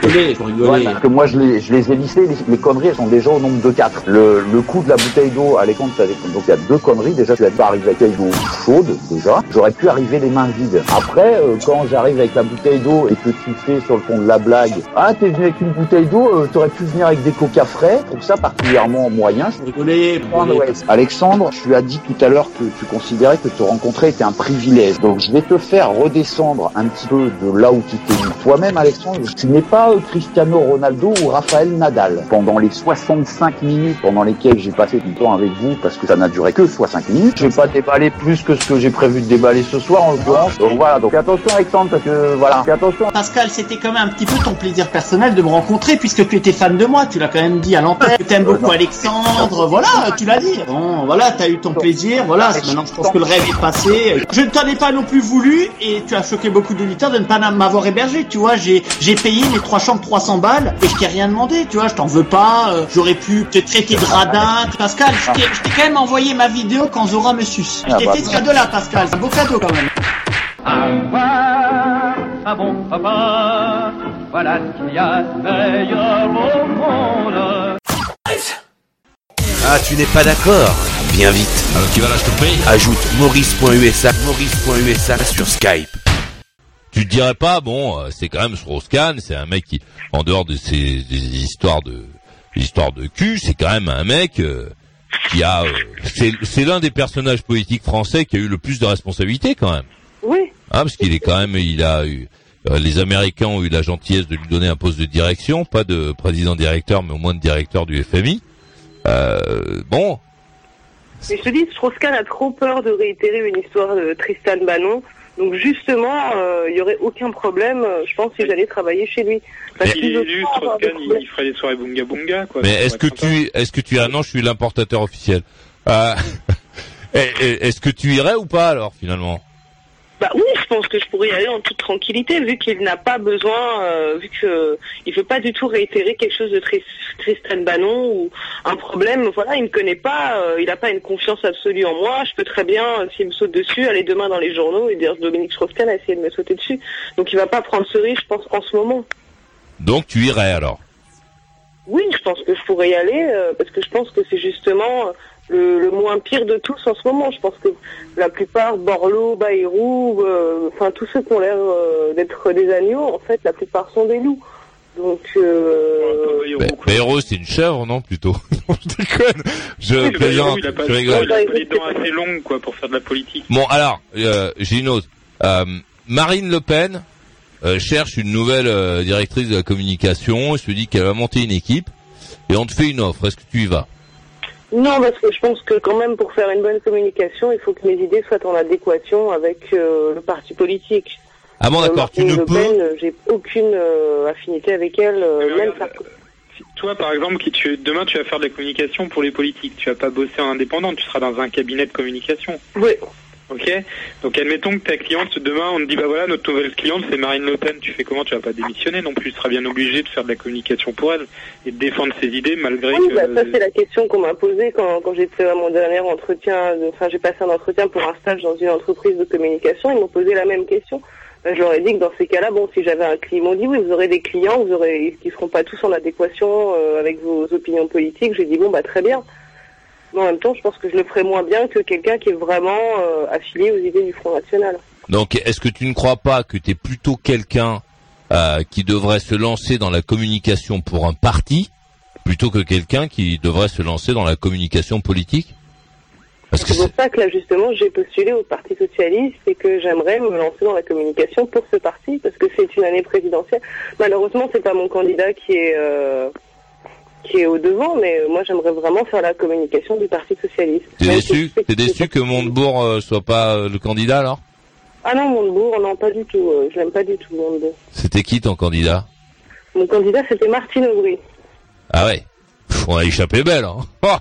Rigoler, rigoler. Ouais, que moi, je les, je les ai listées, les, les conneries, elles sont déjà au nombre de quatre. Le, le coup de la bouteille d'eau, Alexandre, donc il y a deux conneries. Déjà, tu n'as pas arrivé avec d'eau chaude, déjà. J'aurais pu arriver les mains vides. Après, euh, quand j'arrive avec la bouteille d'eau et que tu fais sur le ton de la blague, ah, t'es venu avec une bouteille d'eau, euh, t'aurais pu venir avec des coca frais. Je trouve ça particulièrement moyen. Rigoler, rigoler. ouais. Alexandre, tu as dit tout à l'heure que tu considérais que te rencontrer était un privilège. Donc je vais te faire redescendre un petit peu de là où tu t'es mis toi-même, Alexandre. Tu n'es pas euh, Cristiano Ronaldo ou Raphaël Nadal. Pendant les 65 minutes pendant lesquelles j'ai passé du temps avec vous, parce que ça n'a duré que 65 minutes, je vais pas déballer plus que ce que j'ai prévu de déballer ce soir en l'occurrence. Donc voilà, donc attention Alexandre, parce que voilà, fais attention. Pascal, c'était quand même un petit peu ton plaisir personnel de me rencontrer puisque tu étais fan de moi. Tu l'as quand même dit à l'antenne. Tu aimes beaucoup Alexandre. Voilà, tu l'as dit. Bon, voilà, t'as eu ton plaisir. Voilà, maintenant je pense que le rêve est passé. Je ne t'en ai pas non plus voulu et tu as choqué beaucoup d'auditeurs de ne pas m'avoir hébergé. Tu vois, j'ai j'ai payé mes trois chambres 300 balles et je t'ai rien demandé. Tu vois, je t'en veux pas. euh, J'aurais pu te traiter de radin. Pascal, je t'ai je t'ai quand même envoyé ma vidéo quand Zora me suce. Je Ah t'ai bah, fait ce cadeau-là, Pascal. C'est un beau cadeau quand même. Avoir un bon papa, voilà ce qu'il y a de meilleur au monde. Ah, tu n'es pas d'accord Bien vite. Alors tu vas la choper Ajoute maurice.usa, maurice.usa sur Skype. Tu te dirais pas, bon, euh, c'est quand même Strauss-Kahn, c'est un mec qui, en dehors de ces des histoires de des histoires de cul, c'est quand même un mec euh, qui a, euh, c'est c'est l'un des personnages politiques français qui a eu le plus de responsabilités quand même, Oui. hein, parce qu'il est quand même, il a eu, euh, les Américains ont eu la gentillesse de lui donner un poste de direction, pas de président-directeur, mais au moins de directeur du FMI. Euh, bon, Mais je te dis, Strauss-Kahn a trop peur de réitérer une histoire de Tristan Bannon. Donc justement, euh, il y aurait aucun problème, euh, je pense, si j'allais travailler chez lui. Parce qu'il est élu, Strauss-Kahn, il, il ferait des soirées bunga bunga, quoi. mais est-ce que tu, est-ce que tu, ah non, je suis l'importateur officiel. Euh, est-ce que tu irais ou pas alors finalement? Bah oui, je pense que je pourrais y aller en toute tranquillité, vu qu'il n'a pas besoin, euh, vu que il veut pas du tout réitérer quelque chose de Tris- Tristan Bannon ou un problème. Voilà, il me connaît pas, euh, il n'a pas une confiance absolue en moi. Je peux très bien, euh, s'il me saute dessus, aller demain dans les journaux et dire Dominique Strauss-Kahn a essayé de me sauter dessus. Donc il va pas prendre ce risque, je pense, en ce moment. Donc tu irais alors? Oui, je pense que je pourrais y aller euh, parce que je pense que c'est justement euh, le, le moins pire de tous en ce moment. Je pense que la plupart, Borloo, Bayrou, euh, enfin tous ceux qui ont l'air euh, d'être des agneaux, en fait, la plupart sont des loups. Donc, euh, Ba- Bayrou, c'est une chèvre, non plutôt? Non, Je déconne. Je Oui, plaisante. Bayrou, il a pas, je rigole. il a pas les dents assez longues, quoi, pour faire de la politique. Bon, alors, euh, j'ai une autre. Euh, Marine Le Pen euh, cherche une nouvelle euh, directrice de la communication. Elle se dit qu'elle va monter une équipe et on te fait une offre. Est-ce que tu y vas? Non, parce que je pense que quand même pour faire une bonne communication, il faut que mes idées soient en adéquation avec euh, le parti politique. Ah bon, Euh, d'accord. Tu ne Le peux. Pen, euh, j'ai aucune euh, affinité avec elle, euh, même ça. Toi, par exemple, qui tu, demain, tu vas faire de la communication pour les politiques. Tu vas pas bosser en indépendant, tu seras dans un cabinet de communication. Oui. Ok Donc, admettons que ta cliente, demain, on te dit, bah voilà, notre nouvelle cliente, c'est Marine Le Pen. Tu fais comment? Tu vas pas démissionner non plus. Tu seras bien obligé de faire de la communication pour elle et de défendre ses idées malgré Oui, que... bah, ça c'est la question qu'on m'a posée quand, quand j'ai fait mon dernier entretien. Enfin, j'ai passé un entretien pour un stage dans une entreprise de communication. Ils m'ont posé la même question. Ben, je leur ai dit que dans ces cas-là, bon, si j'avais un client, ils m'ont dit oui, vous aurez des clients, vous aurez, qui seront pas tous en adéquation euh, avec vos opinions politiques. J'ai dit bon, bah très bien. Mais en même temps, je pense que je le ferais moins bien que quelqu'un qui est vraiment euh, affilié aux idées du Front National. Donc, est-ce que tu ne crois pas que tu es plutôt quelqu'un euh, qui devrait se lancer dans la communication pour un parti plutôt que quelqu'un qui devrait se lancer dans la communication politique? Parce que C'est pour ça que là, justement, j'ai postulé au Parti Socialiste et que j'aimerais me lancer dans la communication pour ce parti parce que c'est une année présidentielle. Malheureusement, c'est pas mon candidat qui est euh, qui est au devant, mais moi, j'aimerais vraiment faire la communication du Parti Socialiste. t'es déçu si T'es déçu que Montebourg euh, soit pas euh, le candidat alors? Ah non, Montebourg, non, pas du tout. euh, je l'aime pas du tout, Montebourg. C'était qui ton candidat? Mon candidat, c'était Martine Aubry. Ah ouais? Pff, on a échappé belle. Hein.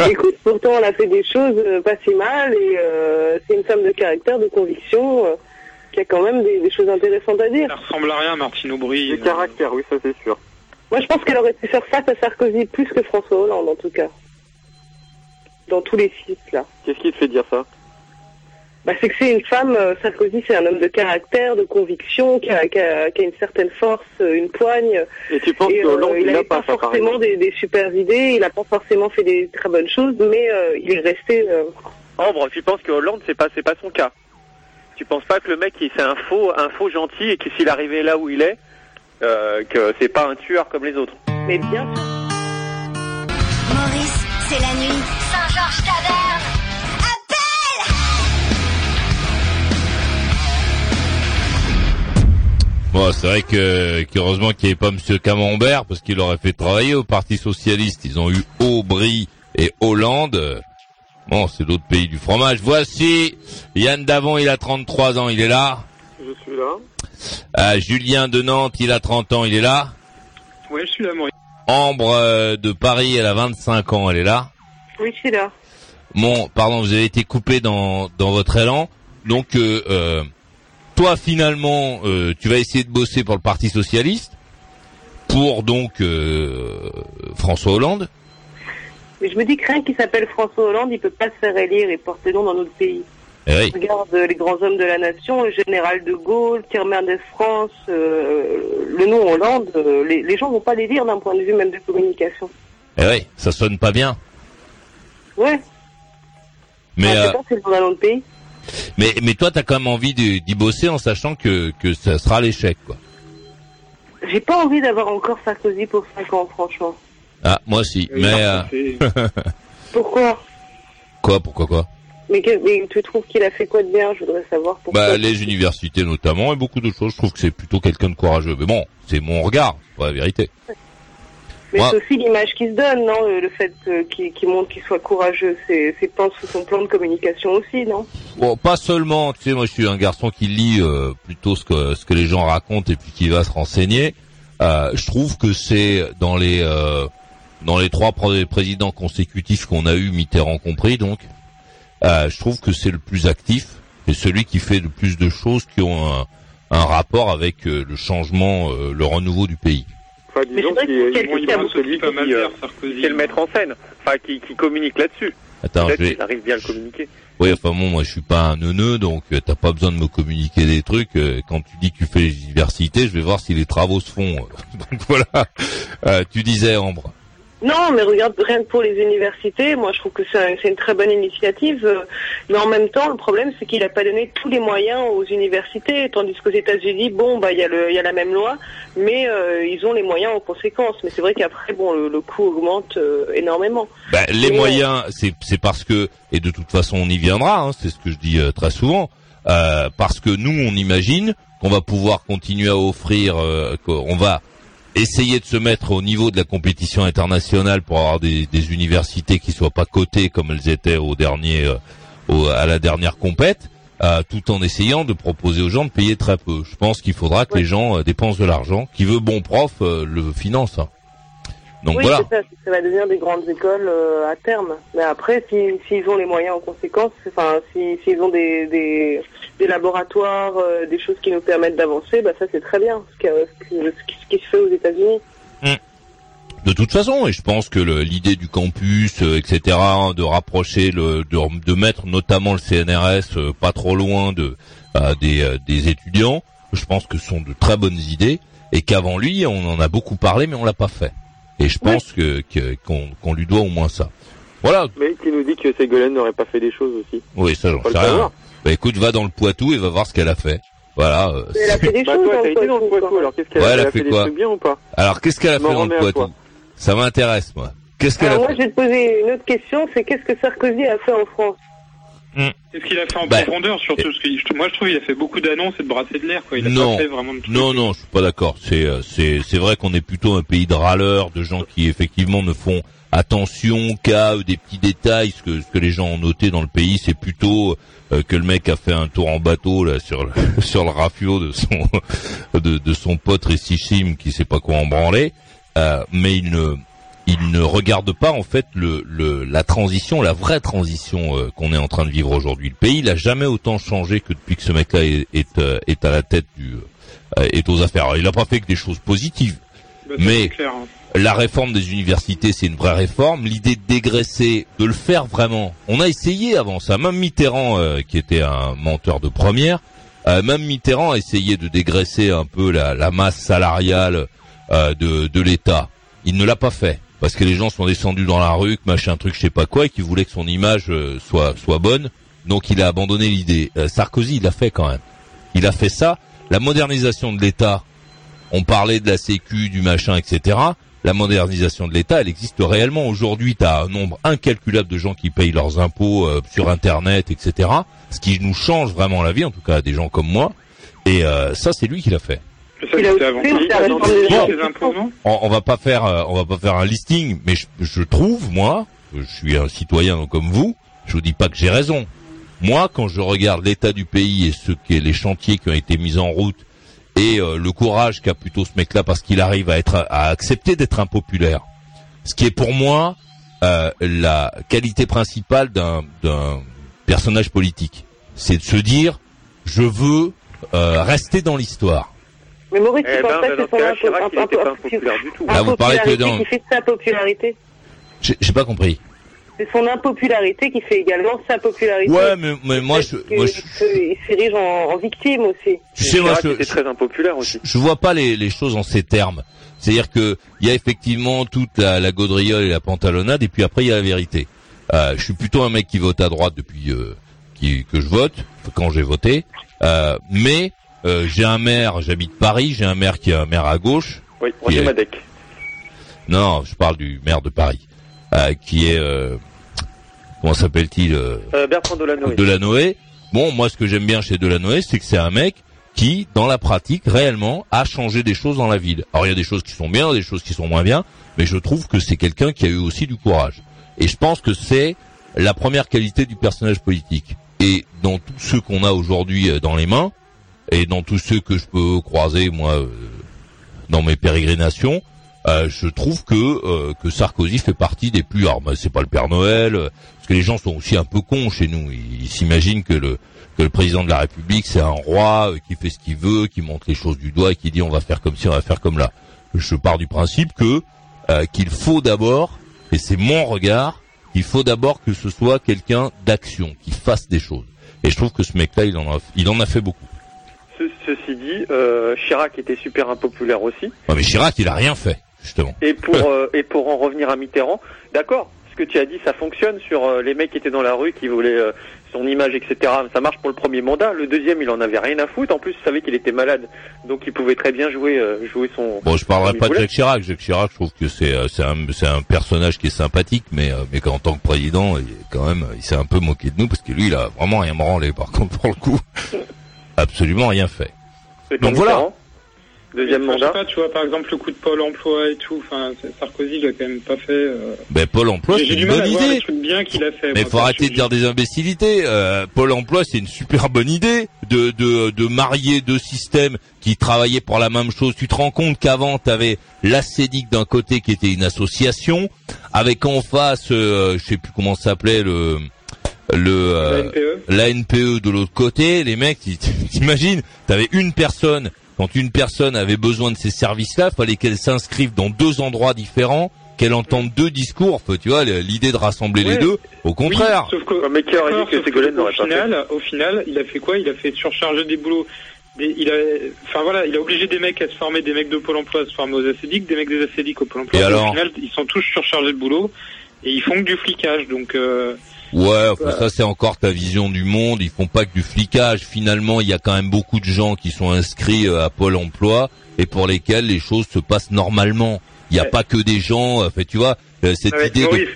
Ah Écoute, pourtant, elle a fait des choses euh, pas si mal et euh, c'est une femme de caractère, de conviction, euh, qui a quand même des, des choses intéressantes à dire. Ça ressemble à rien, Martine Aubry. Du caractère, oui, ça c'est sûr. Moi, je pense qu'elle aurait pu faire face à Sarkozy plus que François Hollande, en tout cas. Dans tous les sites, là. Qu'est-ce qui te fait dire ça? Bah, c'est que c'est une femme, euh, Sarkozy, c'est un homme de caractère, de conviction, qui a, qui a- qui a une certaine force, euh, une poigne. Et tu penses Et, que Hollande, euh, il il n'a pas forcément des, des super idées, il n'a pas forcément fait des très bonnes choses, mais euh, il est resté... euh, Ambre, tu penses que Hollande, c'est pas, c'est pas son cas? Tu penses pas que le mec, il- c'est un faux, un faux gentil et que s'il arrivait là où il est, euh, que c'est pas un tueur comme les autres Mais bien sûr. Maurice, c'est la nuit. Saint-Georges Taverne. Appel Bon, c'est vrai que qu'heureusement qu'il n'y avait pas Monsieur Camembert parce qu'il aurait fait travailler au Parti socialiste. Ils ont eu Aubry et Hollande. Bon, c'est l'autre pays du fromage. Voici Yann Davon, il a 33 ans, il est là. Je suis là. Euh, Julien de Nantes, il a 30 ans, il est là. Ouais, je suis là, Maurice. Ambre euh, de Paris, elle a 25 ans, elle est là. Oui, je suis là. Bon, pardon, vous avez été coupé dans, dans votre élan. Donc, euh, euh, toi, finalement, euh, tu vas essayer de bosser pour le Parti Socialiste, pour donc euh, François Hollande. Mais je me dis que rien qui s'appelle François Hollande, il peut pas se faire élire et porter nom dans notre pays. Eh oui. Regarde euh, les grands hommes de la nation, le général de Gaulle, Pierre Mendès France, euh, le nom Hollande, euh, les, les gens vont pas les lire d'un point de vue même de communication. Eh oui, ça sonne pas bien. Ouais, Mais, Ah, euh, c'est le autre pays. mais, mais toi, t'as quand même envie d'y d'y bosser en sachant que, que ça sera l'échec, quoi. J'ai pas envie d'avoir encore Sarkozy pour 5 ans, franchement. Ah, moi aussi. Mais euh, Pourquoi? Quoi, pourquoi quoi? Mais, que- mais tu trouves qu'il a fait quoi de bien Je voudrais savoir pourquoi. Bah, les universités notamment et beaucoup d'autres choses. Je trouve que c'est plutôt quelqu'un de courageux. Mais bon, c'est mon regard, c'est pas la vérité. Mais c'est aussi l'image qu'il se donne, non Le le fait euh, qu'il montre qu'il soit courageux, c'est pas sous son plan de communication aussi, non? Bon, pas seulement, tu sais, moi je suis un garçon qui lit euh, plutôt ce que ce que les gens racontent et puis qui va se renseigner. Euh, je trouve que c'est dans les euh, dans les trois pré- présidents consécutifs qu'on a eu, Mitterrand compris, donc, euh, je trouve que c'est le plus actif et celui qui fait le plus de choses qui ont un, un rapport avec euh, le changement, euh, le renouveau du pays. Enfin, disons c'est vrai qu'il que quelqu'un il qui a celui qui, euh, faire, Sarkozy. qui est le mettre en scène, enfin qui, qui communique là-dessus. Attends, je vais, arrive bien à le communiquer. Oui, enfin bon, moi je suis pas un neuneu, donc euh, t'as pas besoin de me communiquer des trucs. euh, quand tu dis que tu fais les universités, je vais voir si les travaux se font. donc voilà. Euh, tu disais Ambre. Non, mais regarde, rien que pour les universités, moi je trouve que c'est un- c'est une très bonne initiative. euh, Mais en même temps, le problème, c'est qu'il n'a pas donné tous les moyens aux universités, tandis qu'aux États-Unis, bon, bah il y, a le- il y a la même loi, mais euh, ils ont les moyens en conséquence. Mais c'est vrai qu'après, bon, le, le coût augmente euh, énormément. Bah, les Mais- moyens, c'est c'est parce que et de toute façon on y viendra. hein, c'est ce que je dis euh, très souvent. euh, parce que nous on imagine qu'on va pouvoir continuer à offrir, euh, qu'on va essayer de se mettre au niveau de la compétition internationale pour avoir des, des universités qui soient pas cotées comme elles étaient au dernier, euh, au- à la dernière compète, euh, tout en essayant de proposer aux gens de payer très peu. Je pense qu'il faudra que les gens euh, dépensent de l'argent. Qui veut bon prof euh, le finance. hein. Donc oui, voilà. ça, ça va devenir des grandes écoles euh, à terme. Mais après, si- s'ils ont les moyens en conséquence, enfin, si- s'ils ont des, des, des laboratoires, euh, des choses qui nous permettent d'avancer, bah ça c'est très bien, ce, qui- ce qui, ce qui se fait aux États-Unis. De toute façon, et je pense que l'idée du campus, euh, etc., hein, de rapprocher, le, de, de mettre notamment le CNRS euh, pas trop loin de euh, des, euh, des étudiants, je pense que ce sont de très bonnes idées, et qu'avant lui, on en a beaucoup parlé, mais on l'a pas fait. Et je pense que que- qu'on qu'on lui doit au moins ça. Voilà. Mais qui nous dit que Ségolène n'aurait pas fait des choses aussi. Oui, ça j'en sais rien. Bah écoute, va dans le Poitou et va voir ce qu'elle a fait. Voilà. euh, Elle a fait des Bah choses toi, dans le été dans le Poitou, alors qu'est-ce qu'elle Ouais, a elle a fait fait des quoi trucs bien ou pas? Alors qu'est-ce qu'elle a fait dans le Poitou? Ça m'intéresse moi. Qu'est-ce qu'elle Alors a moi, fait? je vais te poser une autre question, c'est qu'est-ce que Sarkozy a fait en France? Mm. Qu'est-ce qu'il a fait en Bah, profondeur surtout parce que Moi, je trouve qu'il a fait beaucoup d'annonces et de brasser de l'air. Quoi. Il a non, pas fait vraiment de non, non, je suis pas d'accord. C'est, euh, c'est, c'est vrai qu'on est plutôt un pays de râleurs, de gens qui effectivement ne font attention qu'à des petits détails. Ce que, ce que les gens ont noté dans le pays, c'est plutôt euh, que le mec a fait un tour en bateau là sur le, sur le rafio de son de, de son pote Ressichim qui sait pas quoi en branler. Euh, mais il ne il ne regarde pas en fait le, le la transition, la vraie transition euh, qu'on est en train de vivre aujourd'hui. Le pays, il a jamais autant changé que depuis que ce mec-là est est, euh, est à la tête du euh, est aux affaires. Alors, il n'a pas fait que des choses positives, Bah, mais clair, hein. la réforme des universités, c'est une vraie réforme. L'idée de dégraisser, de le faire vraiment. On a essayé avant ça. Même Mitterrand, euh, qui était un menteur de première, euh, même Mitterrand a essayé de dégraisser un peu la, la masse salariale euh, de, de l'État. Il ne l'a pas fait parce que les gens sont descendus dans la rue, machin truc, je sais pas quoi, et qui voulaient que son image euh, soit soit bonne. Donc il a abandonné l'idée. Euh, Sarkozy, il l'a fait quand même. Il a fait ça. La modernisation de l'État, on parlait de la Sécu, du machin, etc. La modernisation de l'État, elle existe réellement. Aujourd'hui, tu un nombre incalculable de gens qui payent leurs impôts euh, sur Internet, etc. Ce qui nous change vraiment la vie, en tout cas des gens comme moi. Et euh, ça, c'est lui qui l'a fait. Ça, Il avant. On, on va pas faire, euh, on va pas faire un listing, mais je, je trouve, moi, je suis un citoyen comme vous, je vous dis pas que j'ai raison. Moi, quand je regarde l'état du pays et ce qu'est les chantiers qui ont été mis en route et euh, le courage qu'a plutôt ce mec-là parce qu'il arrive à être à accepter d'être impopulaire, ce qui est pour moi euh, la qualité principale d'un d'un personnage politique, c'est de se dire je veux euh, rester dans l'histoire. Mais Maurice, Eh tu ben, penses pas dans que ce c'est son Chirac, il pas du tout. Ah, vous parlez que impopularité dans- qui fait sa popularité. J'ai j'ai pas compris. C'est son impopularité qui fait également sa popularité. Ouais, mais, mais moi je, moi, je, il s'érige en, en victime aussi. tu sais, moi je, très impopulaire aussi. je vois pas les, les choses en ces termes. C'est-à-dire que il y a effectivement toute la, la gaudriole et la pantalonnade, et puis après il y a la vérité. Euh, je suis plutôt un mec qui vote à droite depuis euh, qui, que je vote, quand j'ai voté. Euh, mais euh, j'ai un maire, j'habite Paris, j'ai un maire qui est un maire à gauche. Oui, Roger est- Madec. Non, je parle du maire de Paris, euh, qui est euh, comment s'appelle-t-il euh, Euh, Bertrand Delanoë. Delanoë. Bon, moi, ce que j'aime bien chez Delanoë, c'est que c'est un mec qui, dans la pratique, réellement, a changé des choses dans la ville. Alors, il y a des choses qui sont bien, des choses qui sont moins bien, mais je trouve que c'est quelqu'un qui a eu aussi du courage. Et je pense que c'est la première qualité du personnage politique. Et dans tous ceux qu'on a aujourd'hui dans les mains, et dans tous ceux que je peux croiser, moi, euh, dans mes pérégrinations, euh, je trouve que euh, que Sarkozy fait partie des plus. Alors, bah, c'est pas le Père Noël, euh, parce que les gens sont aussi un peu cons chez nous. Ils, s'imaginent que le que le président de la République c'est un roi euh, qui fait ce qu'il veut, qui montre les choses du doigt et qui dit on va faire comme ci, on va faire comme là. Je pars du principe que qu'il faut d'abord, et c'est mon regard, il faut d'abord que ce soit quelqu'un d'action, qui fasse des choses. Et je trouve que ce mec-là, il en a, il en a fait beaucoup. Ce- ceci dit, euh, Chirac était super impopulaire aussi. Ouais, mais Chirac, il a rien fait, justement. Et pour euh, et pour en revenir à Mitterrand, d'accord. Ce que tu as dit, ça fonctionne sur euh, les mecs qui étaient dans la rue, qui voulaient son image, etc. Ça marche pour le premier mandat. Le deuxième, il en avait rien à foutre. En plus, il savait qu'il était malade, donc il pouvait très bien jouer jouer son. Bon, je parlerai pas de. Jacques Chirac. Jacques Chirac, je trouve que c'est c'est un c'est un personnage qui est sympathique, mais mais qu'en tant que président, il quand même, il s'est un peu moqué de nous parce que lui, il a vraiment rien branlé. Par contre, pour le coup, absolument rien fait. Donc voilà. Deuxième Enfin, je sais mandat. pas, tu vois, par exemple, le coup de Pôle emploi et tout, enfin, Sarkozy, il a quand même pas fait, euh... Ben Pôle Emploi, c'est une mal bonne à voir les idée. trucs bien qu'il a fait. Mais moi, faut arrêter de dire des imbécilités. Euh, Pôle Emploi, c'est une super bonne idée de, de, de marier deux systèmes qui travaillaient pour la même chose. Tu te rends compte qu'avant, tu avais l'ACEDIC d'un côté qui était une association, avec en face, euh, je sais plus comment ça s'appelait, le le euh, NPE. la NPE de l'autre côté. Les mecs, tu- t'imagines, t'avais une personne. Quand une personne avait besoin de ces services-là, fallait qu'elle s'inscrive dans deux endroits différents, qu'elle entende deux discours. Tu vois, l'idée de rassembler les deux, au contraire. Oui, sauf que, Mais qui aurait dit que Ségolène n'aurait au fait final, au final, il a fait quoi? Il a fait surcharger des boulots. Des- il a, enfin voilà, il a obligé des mecs à se former, des mecs de Pôle Emploi à se former aux ACDIC, des mecs des ACDIC au Pôle Emploi. Et au alors final, ils sont tous surchargés de boulot et ils font que du flicage. Donc, euh, Ouais, enfin, ça c'est encore ta vision du monde. Ils font pas que du flicage. Finalement, il y a quand même beaucoup de gens qui sont inscrits euh, à Pôle Emploi et pour lesquels les choses se passent normalement. Il n'y a Ouais. pas que des gens. euh, Fait, tu vois, euh, cette ouais, idée de Maurice,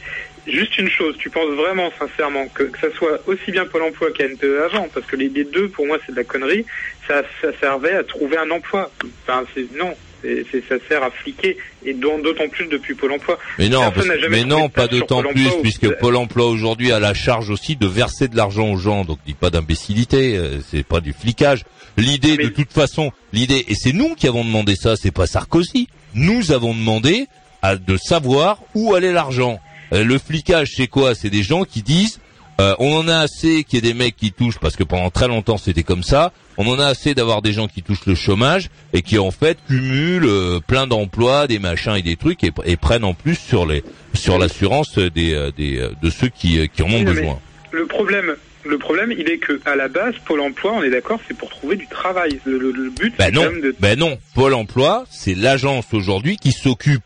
juste une chose, tu penses vraiment sincèrement que, que ça soit aussi bien Pôle emploi qu'ANPE avant, parce que les, les deux, pour moi, c'est de la connerie, ça, ça servait à trouver un emploi. Enfin, c'est, non, c'est, ça sert à fliquer, et d'au- d'autant plus depuis Pôle emploi. Mais non, parce- mais non, pas d'autant plus, puisque Pôle Emploi aujourd'hui a la charge aussi de verser de l'argent aux gens. Donc, dis pas d'imbécilité, euh, c'est pas du flicage. L'idée, de toute façon, l'idée, et c'est nous qui avons demandé ça, c'est pas Sarkozy. Nous avons demandé à, de savoir où allait l'argent. Euh, le flicage, c'est quoi? C'est des gens qui disent, euh, on en a assez qu'il y ait des mecs qui touchent, parce que pendant très longtemps c'était comme ça. On en a assez d'avoir des gens qui touchent le chômage et qui en fait cumulent euh, plein d'emplois, des machins et des trucs et, et prennent en plus sur les sur l'assurance des, euh, des de ceux qui qui en ont Oui, besoin. Le problème, le problème, il est que à la base, Pôle emploi, on est d'accord, c'est pour trouver du travail. Le, le- le but, Ben c'est non, quand même de... ben non. Pôle Emploi, c'est l'agence aujourd'hui qui s'occupe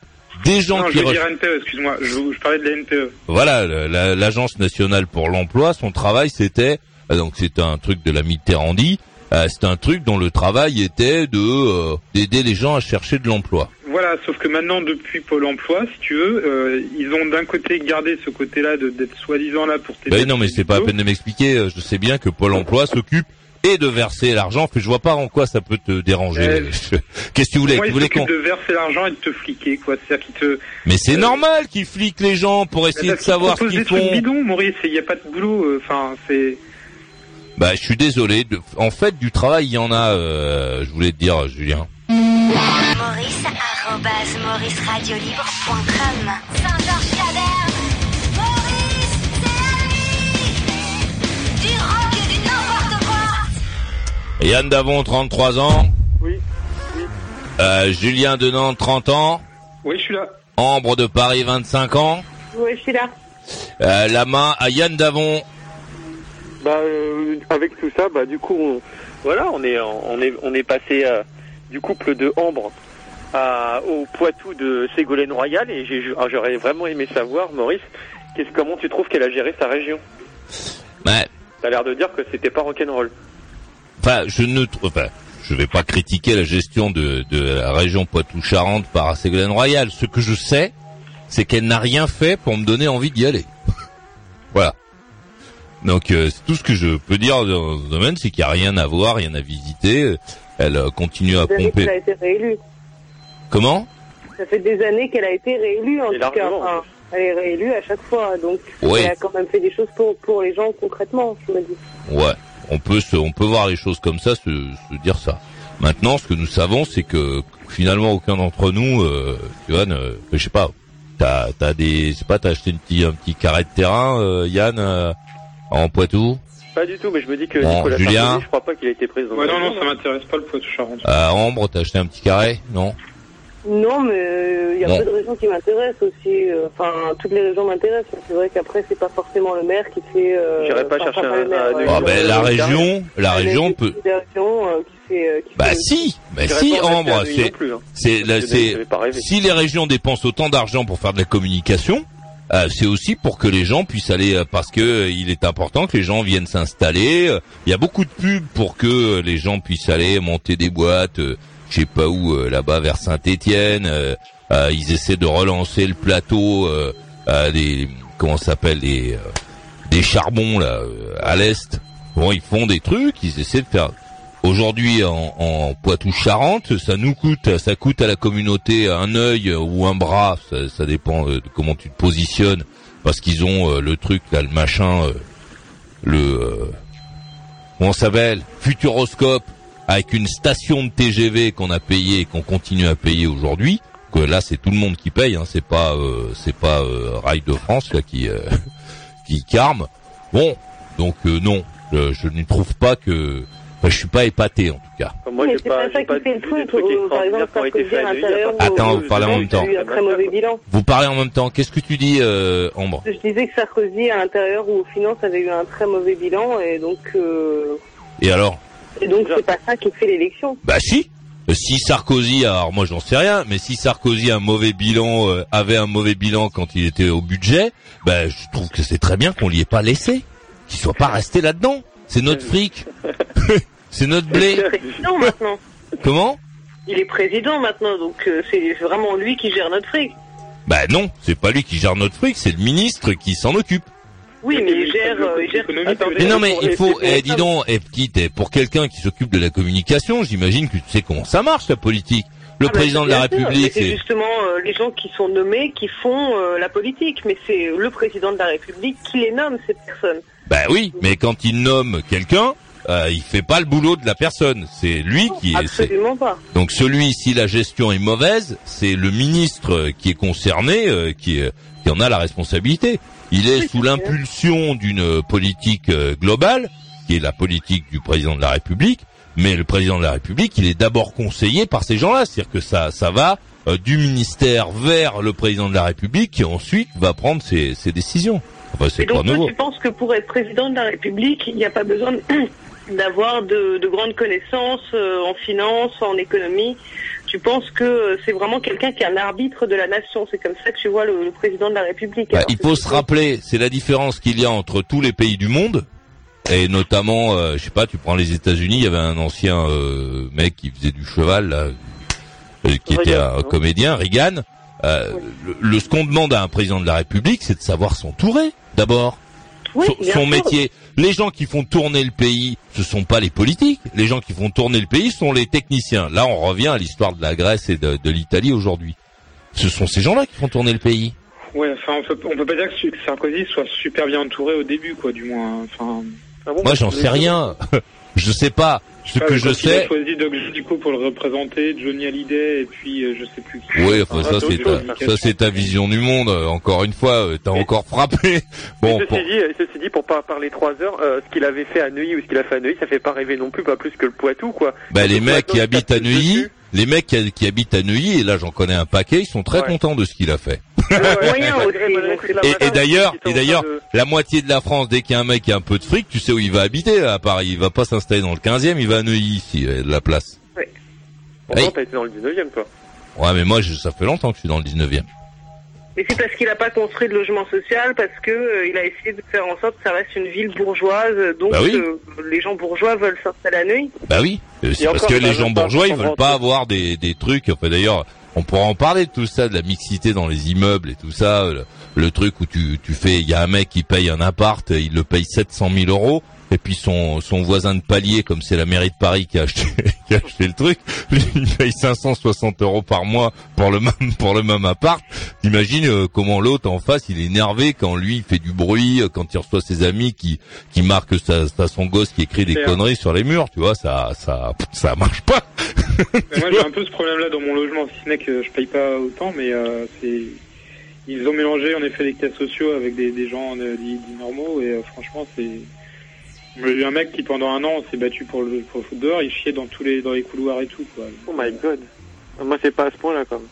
des gens non, qui je veux dire NPE, excuse-moi, je, je parlais de la E. NPE. voilà la- l'agence nationale pour l'emploi. Son travail, c'était euh, donc c'est un truc de la Mitterrandi. euh, c'est un truc dont le travail était de euh, d'aider les gens à chercher de l'emploi. Voilà, sauf que maintenant, depuis Pôle emploi, si tu veux, euh, ils ont d'un côté gardé ce côté-là de- d'être soi-disant là pour t'aider. Ben non, mais c'est pas la peine de m'expliquer. Je sais bien que Pôle Emploi s'occupe et de verser l'argent. Puis je vois pas en quoi ça peut te déranger. Euh, Qu'est-ce que tu voulais Moi, Tu voulais qu'on de verser l'argent et de te fliquer, quoi. C'est-à-dire qu'ils te... Mais c'est normal qu'ils fliquent les gens pour essayer de savoir ce qu'ils font. bidons, Maurice, il n'y a pas de boulot, euh, enfin, c'est... Bah, je suis désolé. de- En fait, du travail, il y en a. euh, je voulais te dire, Julien. Maurice, arrobase, mauriceradiolibre.com. Yann Davon, 33 ans. Oui. Euh, Julien de Nantes, 30 ans. Oui, je suis là. Ambre de Paris, 25 ans. Oui, je suis là. Euh, la main à Yann Davon. Bah, euh, avec tout ça, bah, du coup, on, voilà, on est, on est, on est passé euh, du couple de Ambre à, au Poitou de Ségolène Royal et j'ai- ah, j'aurais vraiment aimé savoir, Maurice, qu'est-ce, comment tu trouves qu'elle a géré sa région? Ouais. T'as l'air de dire que c'était pas rock'n'roll. Enfin, je ne trouve enfin, je vais pas critiquer la gestion de, de la région Poitou-Charentes par Ségolène Royal. Ce que je sais, c'est qu'elle n'a rien fait pour me donner envie d'y aller. voilà. Donc, euh, c'est tout ce que je peux dire dans ce domaine, c'est qu'il n'y a rien à voir, rien à visiter. Elle euh, continue à savez qu'elle a pomper. été réélue. Comment? Ça fait des années qu'elle a été réélue, en Et tout cas. Elle est réélue à chaque fois, donc Oui. elle a quand même fait des choses pour, pour les gens concrètement, je me dis. Ouais, on peut se, on peut voir les choses comme ça, se, se dire ça. Maintenant, ce que nous savons, c'est que finalement aucun d'entre nous, euh, tu vois, ne- je sais pas, t'as, t'as des, je sais pas, t'as acheté un petit, un petit carré de terrain, euh, Yann, euh, en Poitou, Pas du tout, mais je me dis que Bon, Nicolas Julien? Sarkozy, je crois pas qu'il a été président. Ouais, non, non, ça m'intéresse pas le Poitou-Charentes. à Ambre, t'as acheté un petit carré, non? Non, mais euh, il y a Bon. peu de régions qui m'intéressent aussi. euh, Enfin, toutes les régions m'intéressent. mais C'est vrai qu'après, c'est pas forcément le maire qui fait. Euh, J'irai pas chercher pas un- le maire, un- ouais, Ah non, ben non, la région, la mais région peut. euh, qui fait. euh, qui Bah si, bah J'irai si Ambre, c'est, hein. c'est, si les régions dépensent autant d'argent pour faire de la communication, euh, c'est aussi pour que les gens puissent aller, euh, parce que euh, il est important que les gens viennent s'installer. Euh, Il y a beaucoup de pubs pour que euh, les gens puissent aller monter des boîtes, euh, je sais pas où, euh, là-bas vers Saint-Étienne. ils essaient de relancer le plateau euh, euh, des, comment s'appelle, des, euh, des charbons là euh, à l'est. Bon, ils font des trucs, ils essaient de faire. Aujourd'hui, en, en Poitou-Charentes, ça nous coûte, ça coûte à la communauté un œil ou un bras, ça, ça dépend euh, de comment tu te positionnes, parce qu'ils ont euh, le truc là, le machin, euh, le, euh, s'appelle, Futuroscope, avec une station de TGV qu'on a payé et qu'on continue à payer aujourd'hui. Que là, c'est tout le monde qui paye, hein, c'est pas, euh, c'est pas euh, Rail de France là qui, euh, qui carme. Bon, donc euh, non, je, je ne trouve pas que, enfin, je suis pas épaté en tout cas. Moi, mais c'est pas, pas ça qui fait le truc. euh, Par exemple, à l'intérieur. Attends, vous parlez en même temps. Très mauvais bilan. Vous parlez en même temps. Qu'est-ce que tu dis, euh, Ambre Je disais que Sarkozy à l'intérieur ou aux finances avait eu un très mauvais bilan et donc euh, Et alors et donc c'est pas ça qui fait l'élection. Bah si. Euh, Si Sarkozy, alors moi j'en sais rien, mais si Sarkozy a un mauvais bilan, euh, avait un mauvais bilan quand il était au budget, bah je trouve que c'est très bien qu'on l'y ait pas laissé, qu'il soit pas resté là-dedans. C'est notre fric, c'est notre Il blé. est président maintenant. Comment? Il est président maintenant, donc euh, c'est vraiment lui qui gère notre fric. Bah non, c'est pas lui qui gère notre fric, c'est le ministre qui s'en occupe. Oui, mais il gère, euh, il gère. Mais non, mais il faut, eh, dis donc, eh, petite, eh, pour quelqu'un qui s'occupe de la communication, j'imagine que tu sais comment ça marche, la politique. Le Ah, bah, président de la République, mais C'est c'est... justement euh, les gens qui sont nommés qui font euh, la politique, mais c'est le président de la République qui les nomme ces personnes. Bah oui, mais quand il nomme quelqu'un, euh, il fait pas le boulot de la personne. C'est lui qui est... c'est- Absolument pas. Donc celui, si la gestion est mauvaise, c'est le ministre euh, qui est concerné, euh, qui en a la responsabilité. Il est sous l'impulsion d'une politique euh, globale, qui est la politique du président de la République. Mais le président de la République, il est d'abord conseillé par ces gens-là. C'est-à-dire que ça, ça va euh, du ministère vers le président de la République, qui ensuite va prendre ses, ses décisions. Enfin, c'est pas nouveau. tu penses que pour être président de la République, il n'y a pas besoin d'avoir de, de grandes connaissances euh, en finance, en économie. Tu penses que c'est vraiment quelqu'un qui est un arbitre de la nation. C'est comme ça que tu vois le, le président de la République. Bah, il faut se rappeler, c'est la différence qu'il y a entre tous les pays du monde et notamment, euh, je sais pas, tu prends les États-Unis, il y avait un ancien euh, mec qui faisait du cheval, là, euh, qui était un comédien, Reagan. Le, le- ce qu'on demande à un président de la République, c'est de savoir s'entourer d'abord. Oui, son métier. Les gens qui font tourner le pays, ce sont pas les politiques. Les gens qui font tourner le pays sont les techniciens. Là, on revient à l'histoire de la Grèce et de, de l'Italie aujourd'hui. Ce sont ces gens-là qui font tourner le pays. Ouais, enfin, on peut, on peut pas dire que Sarkozy soit super bien entouré au début, quoi, du moins. Enfin. Moi, j'en sais rien. je sais pas. Ce que je Il a sais. choisi Doc Gico pour le représenter, Johnny Hallyday, et puis euh, je sais plus qui. Oui, enfin, ça c'est ta, ça c'est ta vision du monde. Euh, Encore une fois, euh, t'as encore frappé. Bon, ceci, pour- dit, ceci dit, pour pas parler trois heures, euh, ce qu'il avait fait à Neuilly ou ce qu'il a fait à Neuilly, ça fait pas rêver non plus, pas plus que le Poitou, quoi. bah, les Donc, mecs qui habitent à Neuilly, les mecs qui, qui habitent à Neuilly, et là j'en connais un paquet, ils sont très contents de ce qu'il a fait. Et, d'ailleurs, et d'ailleurs, la moitié de la France, dès qu'il y a un mec qui a un peu de fric, tu sais où il va habiter à Paris. Il va pas s'installer dans le 15e, il va à Neuilly ici, il y a de la place. Pourtant, t'as été dans le 19ème, toi. Ouais, mais moi, je- ça fait longtemps que je suis dans le 19e. Mais c'est parce qu'il n'a pas construit de logement social, parce que euh, il a essayé de faire en sorte que ça reste une ville bourgeoise, donc Bah oui. euh, les gens bourgeois veulent s'installer à Neuilly. Bah oui, euh, c'est parce que les gens bourgeois, ils veulent pas avoir des, des trucs. Enfin d'ailleurs, on pourra en parler de tout ça, de la mixité dans les immeubles et tout ça. Le, le truc où tu, tu fais, il y a un mec qui paye un appart, il le paye 700 000 euros. Et puis son, son voisin de palier, comme c'est la mairie de Paris qui a acheté, qui a acheté le truc, il paye 560 euros par mois pour le même, pour le même appart. T'imagines euh, comment l'autre en face, il est énervé quand lui il fait du bruit, euh, quand il reçoit ses amis qui, qui marquent sa, sa- son gosse qui écrit des conneries sur les murs, tu vois, ça, ça, ça marche pas. Moi j'ai un peu ce problème-là dans mon logement, si ce n'est que je paye pas autant, mais euh, c'est ils ont mélangé en effet les cas sociaux avec des, des gens euh, dits normaux et euh, franchement c'est j'ai eu un mec qui pendant un an s'est battu pour le, pour le foot dehors, il chiait dans tous les dans les couloirs et tout quoi. Oh my god. Moi, c'est pas à ce point-là, quand même.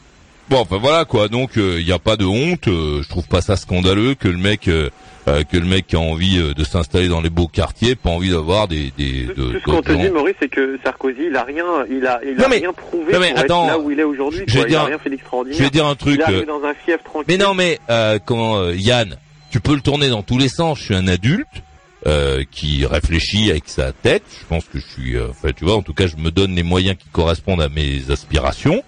Bon, enfin voilà quoi. Donc il n'y a pas de honte. euh, je trouve pas ça scandaleux que le mec, euh, euh, que le mec qui a envie euh, de s'installer dans les beaux quartiers, pas envie d'avoir des, des de, Tout ce qu'on te dit, Maurice, c'est que Sarkozy, il a rien, il a, il Non, a mais- rien prouvé non, mais pour attends, être là où il est aujourd'hui. je vais quoi. Il a rien fait d'extraordinaire. je vais dire un truc, Il est arrivé euh, dans un fief tranquille. Mais non, mais euh, comment euh, Yann, tu peux le tourner dans tous les sens. Je suis un adulte euh, qui réfléchit avec sa tête. Je pense que je suis, euh, enfin, tu vois, en tout cas, je me donne les moyens qui correspondent à mes aspirations.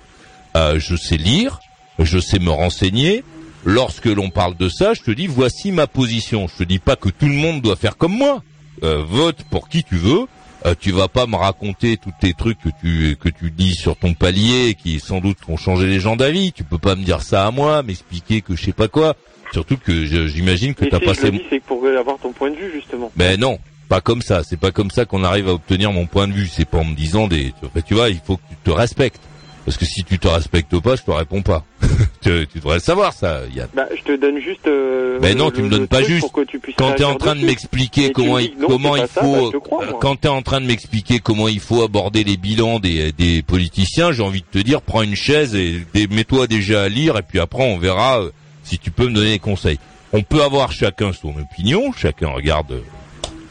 Euh, je sais lire, je sais me renseigner. Lorsque l'on parle de ça, je te dis voici ma position. Je te dis pas que tout le monde doit faire comme moi. Vote pour qui tu veux. Euh, tu vas pas me raconter tous tes trucs que tu que tu dis sur ton palier qui sans doute ont changé les gens d'avis. Tu peux pas me dire ça à moi, m'expliquer que je sais pas quoi. Surtout que j'imagine que t'as si passé. c'est pour avoir ton point de vue, justement. Mais non, pas comme ça. C'est pas comme ça qu'on arrive à obtenir mon point de vue. C'est pas en me disant des. Enfin, tu vois, il faut que tu te respectes. Parce que si tu te respectes pas, je te réponds pas. tu, tu devrais le savoir ça, Yann. Bah, je te donne juste. Euh, Mais non, le- tu me donnes pas juste. que tu Quand tu es en train de m'expliquer comment me il non, comment il ça, faut bah, crois, quand tu es en train de m'expliquer comment il faut aborder les bilans des des politiciens, j'ai envie de te dire prends une chaise et mets-toi déjà à lire et puis après on verra euh, si tu peux me donner des conseils. On peut avoir chacun son opinion, chacun regarde euh,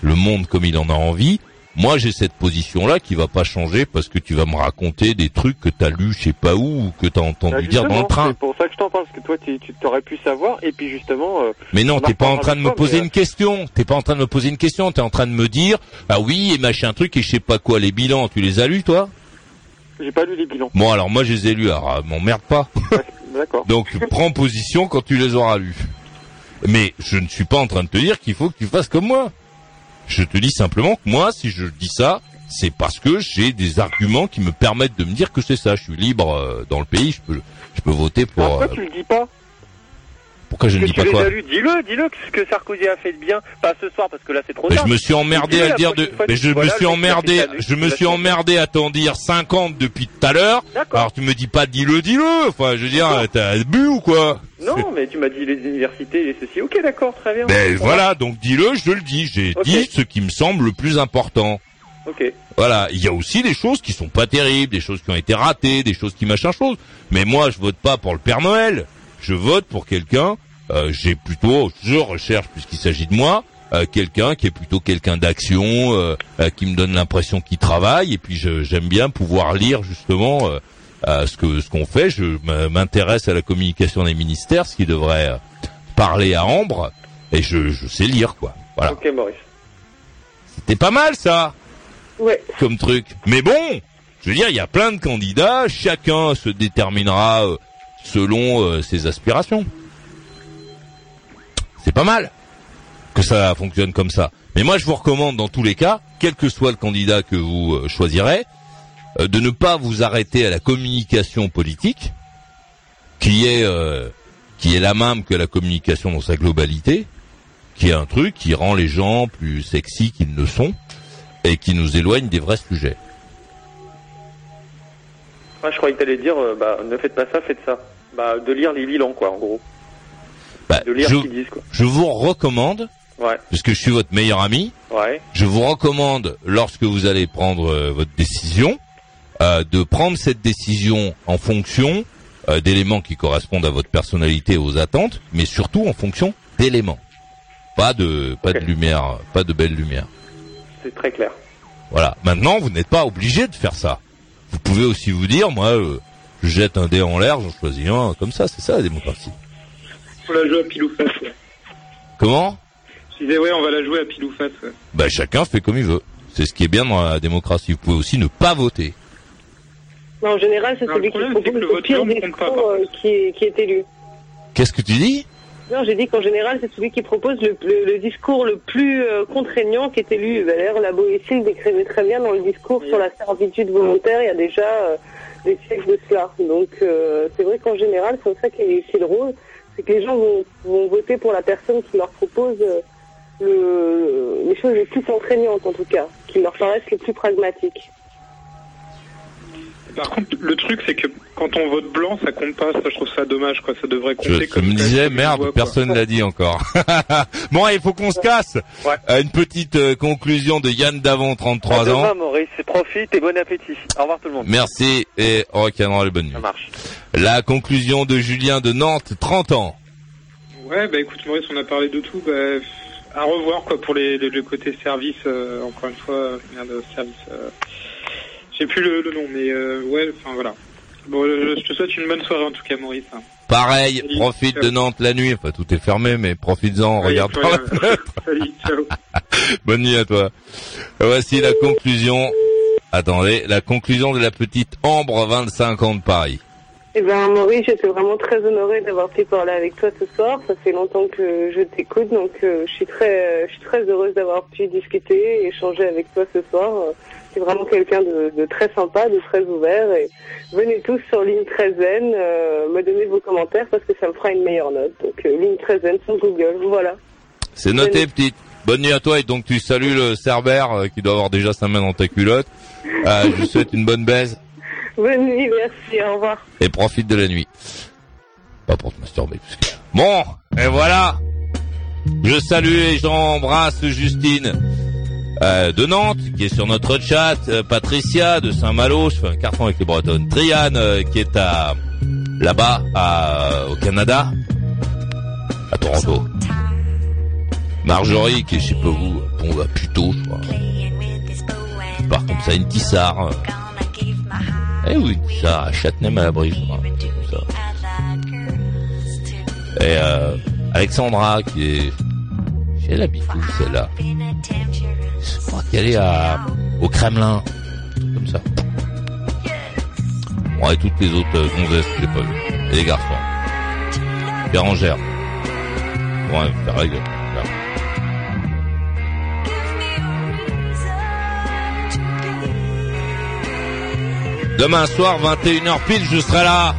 le monde comme il en a envie. Moi, j'ai cette position-là qui va pas changer parce que tu vas me raconter des trucs que t'as lu, je sais pas où, ou que t'as entendu Bah, dire dans le train. C'est pour ça que je t'en parle, parce que toi, tu t'aurais pu savoir, et puis justement. euh, Mais non, t'es pas en train de me poser une question. T'es pas en train de me poser une question. T'es en train de me dire, ah oui, et machin truc et je sais pas quoi, les bilans, tu les as lus, toi? Euh, J'ai pas lu les bilans. Bon, alors moi, je les ai lus. Alors, euh, m'emmerde pas. D'accord. Donc prends position quand tu les auras lus. Mais je ne suis pas en train de te dire qu'il faut que tu fasses comme moi. Je te dis simplement que moi, si je dis ça, c'est parce que j'ai des arguments qui me permettent de me dire que c'est ça. Je suis libre euh, dans le pays, je peux, je peux voter pour. Pourquoi euh, tu le dis pas pourquoi je ne dis pas quoi dis-le, dis-le ce que Sarkozy a fait de bien. Pas ce soir parce que là c'est trop Mais tard. je me suis emmerdé à le dire de, mais je me suis emmerdé, je me suis emmerdé à t'en dire 50 depuis tout à l'heure. Alors tu me dis pas dis-le, dis-le. Enfin, je veux dire, t'as bu ou quoi Non, mais tu m'as dit les universités et ceci. Ok, d'accord, très bien. Ben voilà, donc dis-le, je le dis. J'ai dit ce qui me semble le plus important. va. Ok. Voilà, il y a aussi des choses qui sont pas terribles, des choses qui ont été ratées, des choses qui machin chose. Mais moi, je vote pas pour le Père Noël. Je vote pour quelqu'un. Euh, J'ai plutôt, je recherche puisqu'il s'agit de moi, euh, quelqu'un qui est plutôt quelqu'un d'action, euh, euh, qui me donne l'impression qu'il travaille. Et puis j'aime bien pouvoir lire justement euh, euh, ce que ce qu'on fait. Je m'intéresse à la communication des ministères, ce qui devrait parler à Ambre. Et je, je sais lire quoi. Voilà. Ok, Maurice. C'était pas mal ça Ouais. comme truc. Mais bon, je veux dire, il y a plein de candidats, chacun se déterminera selon euh, ses aspirations. C'est pas mal que ça fonctionne comme ça. Mais moi, je vous recommande dans tous les cas, quel que soit le candidat que vous euh, choisirez, euh, de ne pas vous arrêter à la communication politique, qui est euh, qui est la même que la communication dans sa globalité, qui est un truc qui rend les gens plus sexy qu'ils ne sont et qui nous éloigne des vrais sujets. Moi, je croyais que t'allais dire, bah, ne faites pas ça, faites ça. Bah, de lire les bilans, quoi, en gros. Bah, De lire je, ce qu'ils disent, quoi. je vous recommande, Ouais. puisque je suis votre meilleur ami, Ouais. je vous recommande, lorsque vous allez prendre euh, votre décision, euh, de prendre cette décision en fonction euh, d'éléments qui correspondent à votre personnalité et aux attentes, mais surtout en fonction d'éléments. Pas de pas de lumière, pas de belle lumière. C'est très clair. Voilà. Maintenant, vous n'êtes pas obligé de faire ça. Vous pouvez aussi vous dire, moi, euh, je jette un dé en l'air, j'en choisis un, comme ça, c'est ça la démocratie. Faut la jouer à pile ou face. Ouais. Comment? Je disais ouais, on va la jouer à pile ou face. Ouais. Bah chacun fait comme il veut. C'est ce qui est bien dans la démocratie. Vous pouvez aussi ne pas voter. Mais en général, c'est Non, celui qui propose le pire discours euh, qui, est, qui est élu. Qu'est-ce que tu dis? Non, j'ai dit qu'en général, c'est celui qui propose le, le- le discours le plus euh, contraignant qui est élu. D'ailleurs, la Boétie le décrivait très bien dans le discours sur la servitude volontaire il y a déjà euh, des siècles de cela. Donc, euh, c'est vrai qu'en général, c'est ça qui est, qui est drôle, c'est que les gens vont, voter pour la personne qui leur propose euh, le, les choses les plus contraignantes, en tout cas, qui leur paraissent les plus pragmatiques. Par contre, le truc, c'est que quand on vote blanc, ça compte pas. Ça, je trouve ça dommage, quoi. Ça devrait Je, compter je comme me ça, disais, merde, personne l'a dit encore. bon, il faut qu'on se casse. Euh, une petite euh, conclusion de Yann Davon, 33 À ans. demain, Maurice. Profite et bon appétit. Au revoir tout le monde. Merci et au rock'n'roll et bonne nuit. Ça marche. La conclusion de Julien de Nantes, 30 ans. Ouais, bah écoute, Maurice, on a parlé de tout. Bah, à revoir, quoi, pour les, les- le côté service. euh, encore une fois, euh, merde, service. Euh, J'ai plus le, le nom, mais euh, ouais, enfin voilà. Bon, euh, je te souhaite une bonne soirée en tout cas, Maurice. hein. Pareil, Salut. profite Ciao. de Nantes la nuit. Enfin, tout est fermé, mais profites-en, regarde par la fenêtre. Salut, ciao. Bonne nuit à toi. Voici la conclusion. Attendez, la conclusion de la petite Ambre, 25 ans de Paris. Eh bien, Maurice, j'étais vraiment très honorée d'avoir pu parler avec toi ce soir. Ça fait longtemps que je t'écoute, donc euh, je suis très, je suis très heureuse d'avoir pu discuter et échanger avec toi ce soir. C'est vraiment quelqu'un de, de très sympa, de très ouvert. Et venez tous sur ligne 13 N, euh, me donner vos commentaires parce que ça me fera une meilleure note. Donc euh, ligne 13 N sur Google, voilà. C'est noté, petite. Bonne nuit à toi et donc tu salues le Cerbère euh, qui doit avoir déjà sa main dans ta culotte. Je vous souhaite une bonne baise Bonne nuit, merci, au revoir. et profite de la nuit. Pas pour te masturber. Bon, et voilà. Je salue et j'embrasse Justine euh, de Nantes qui est sur notre chat, euh, Patricia de Saint-Malo, je fais un carton avec les Bretonnes, Triane euh, qui est à là-bas au Canada, à Toronto. Marjorie qui est je sais pas où, bon bah plutôt je crois. Qui part comme ça, une tissard. Eh oui, tissard à Châtenay-Malabry, je crois. Ça. Et euh, Alexandra qui est... Habite où celle-là Je crois qu'elle est à... au Kremlin. Comme ça. Bon, et toutes les autres euh, gonzesses que j'ai pas vues. et les garçons. Bérangère. Ouais, la règle. Demain soir, 21h pile, je serai là.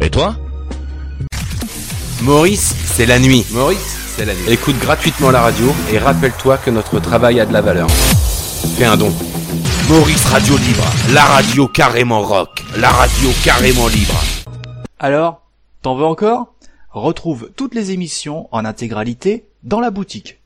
Et toi? Maurice, c'est la nuit. Maurice, c'est la nuit. Écoute gratuitement la radio et rappelle-toi que notre travail a de la valeur. Fais un don. Maurice Radio Libre, la radio carrément rock, la radio carrément libre. Alors, t'en veux encore? Retrouve toutes les émissions en intégralité dans la boutique.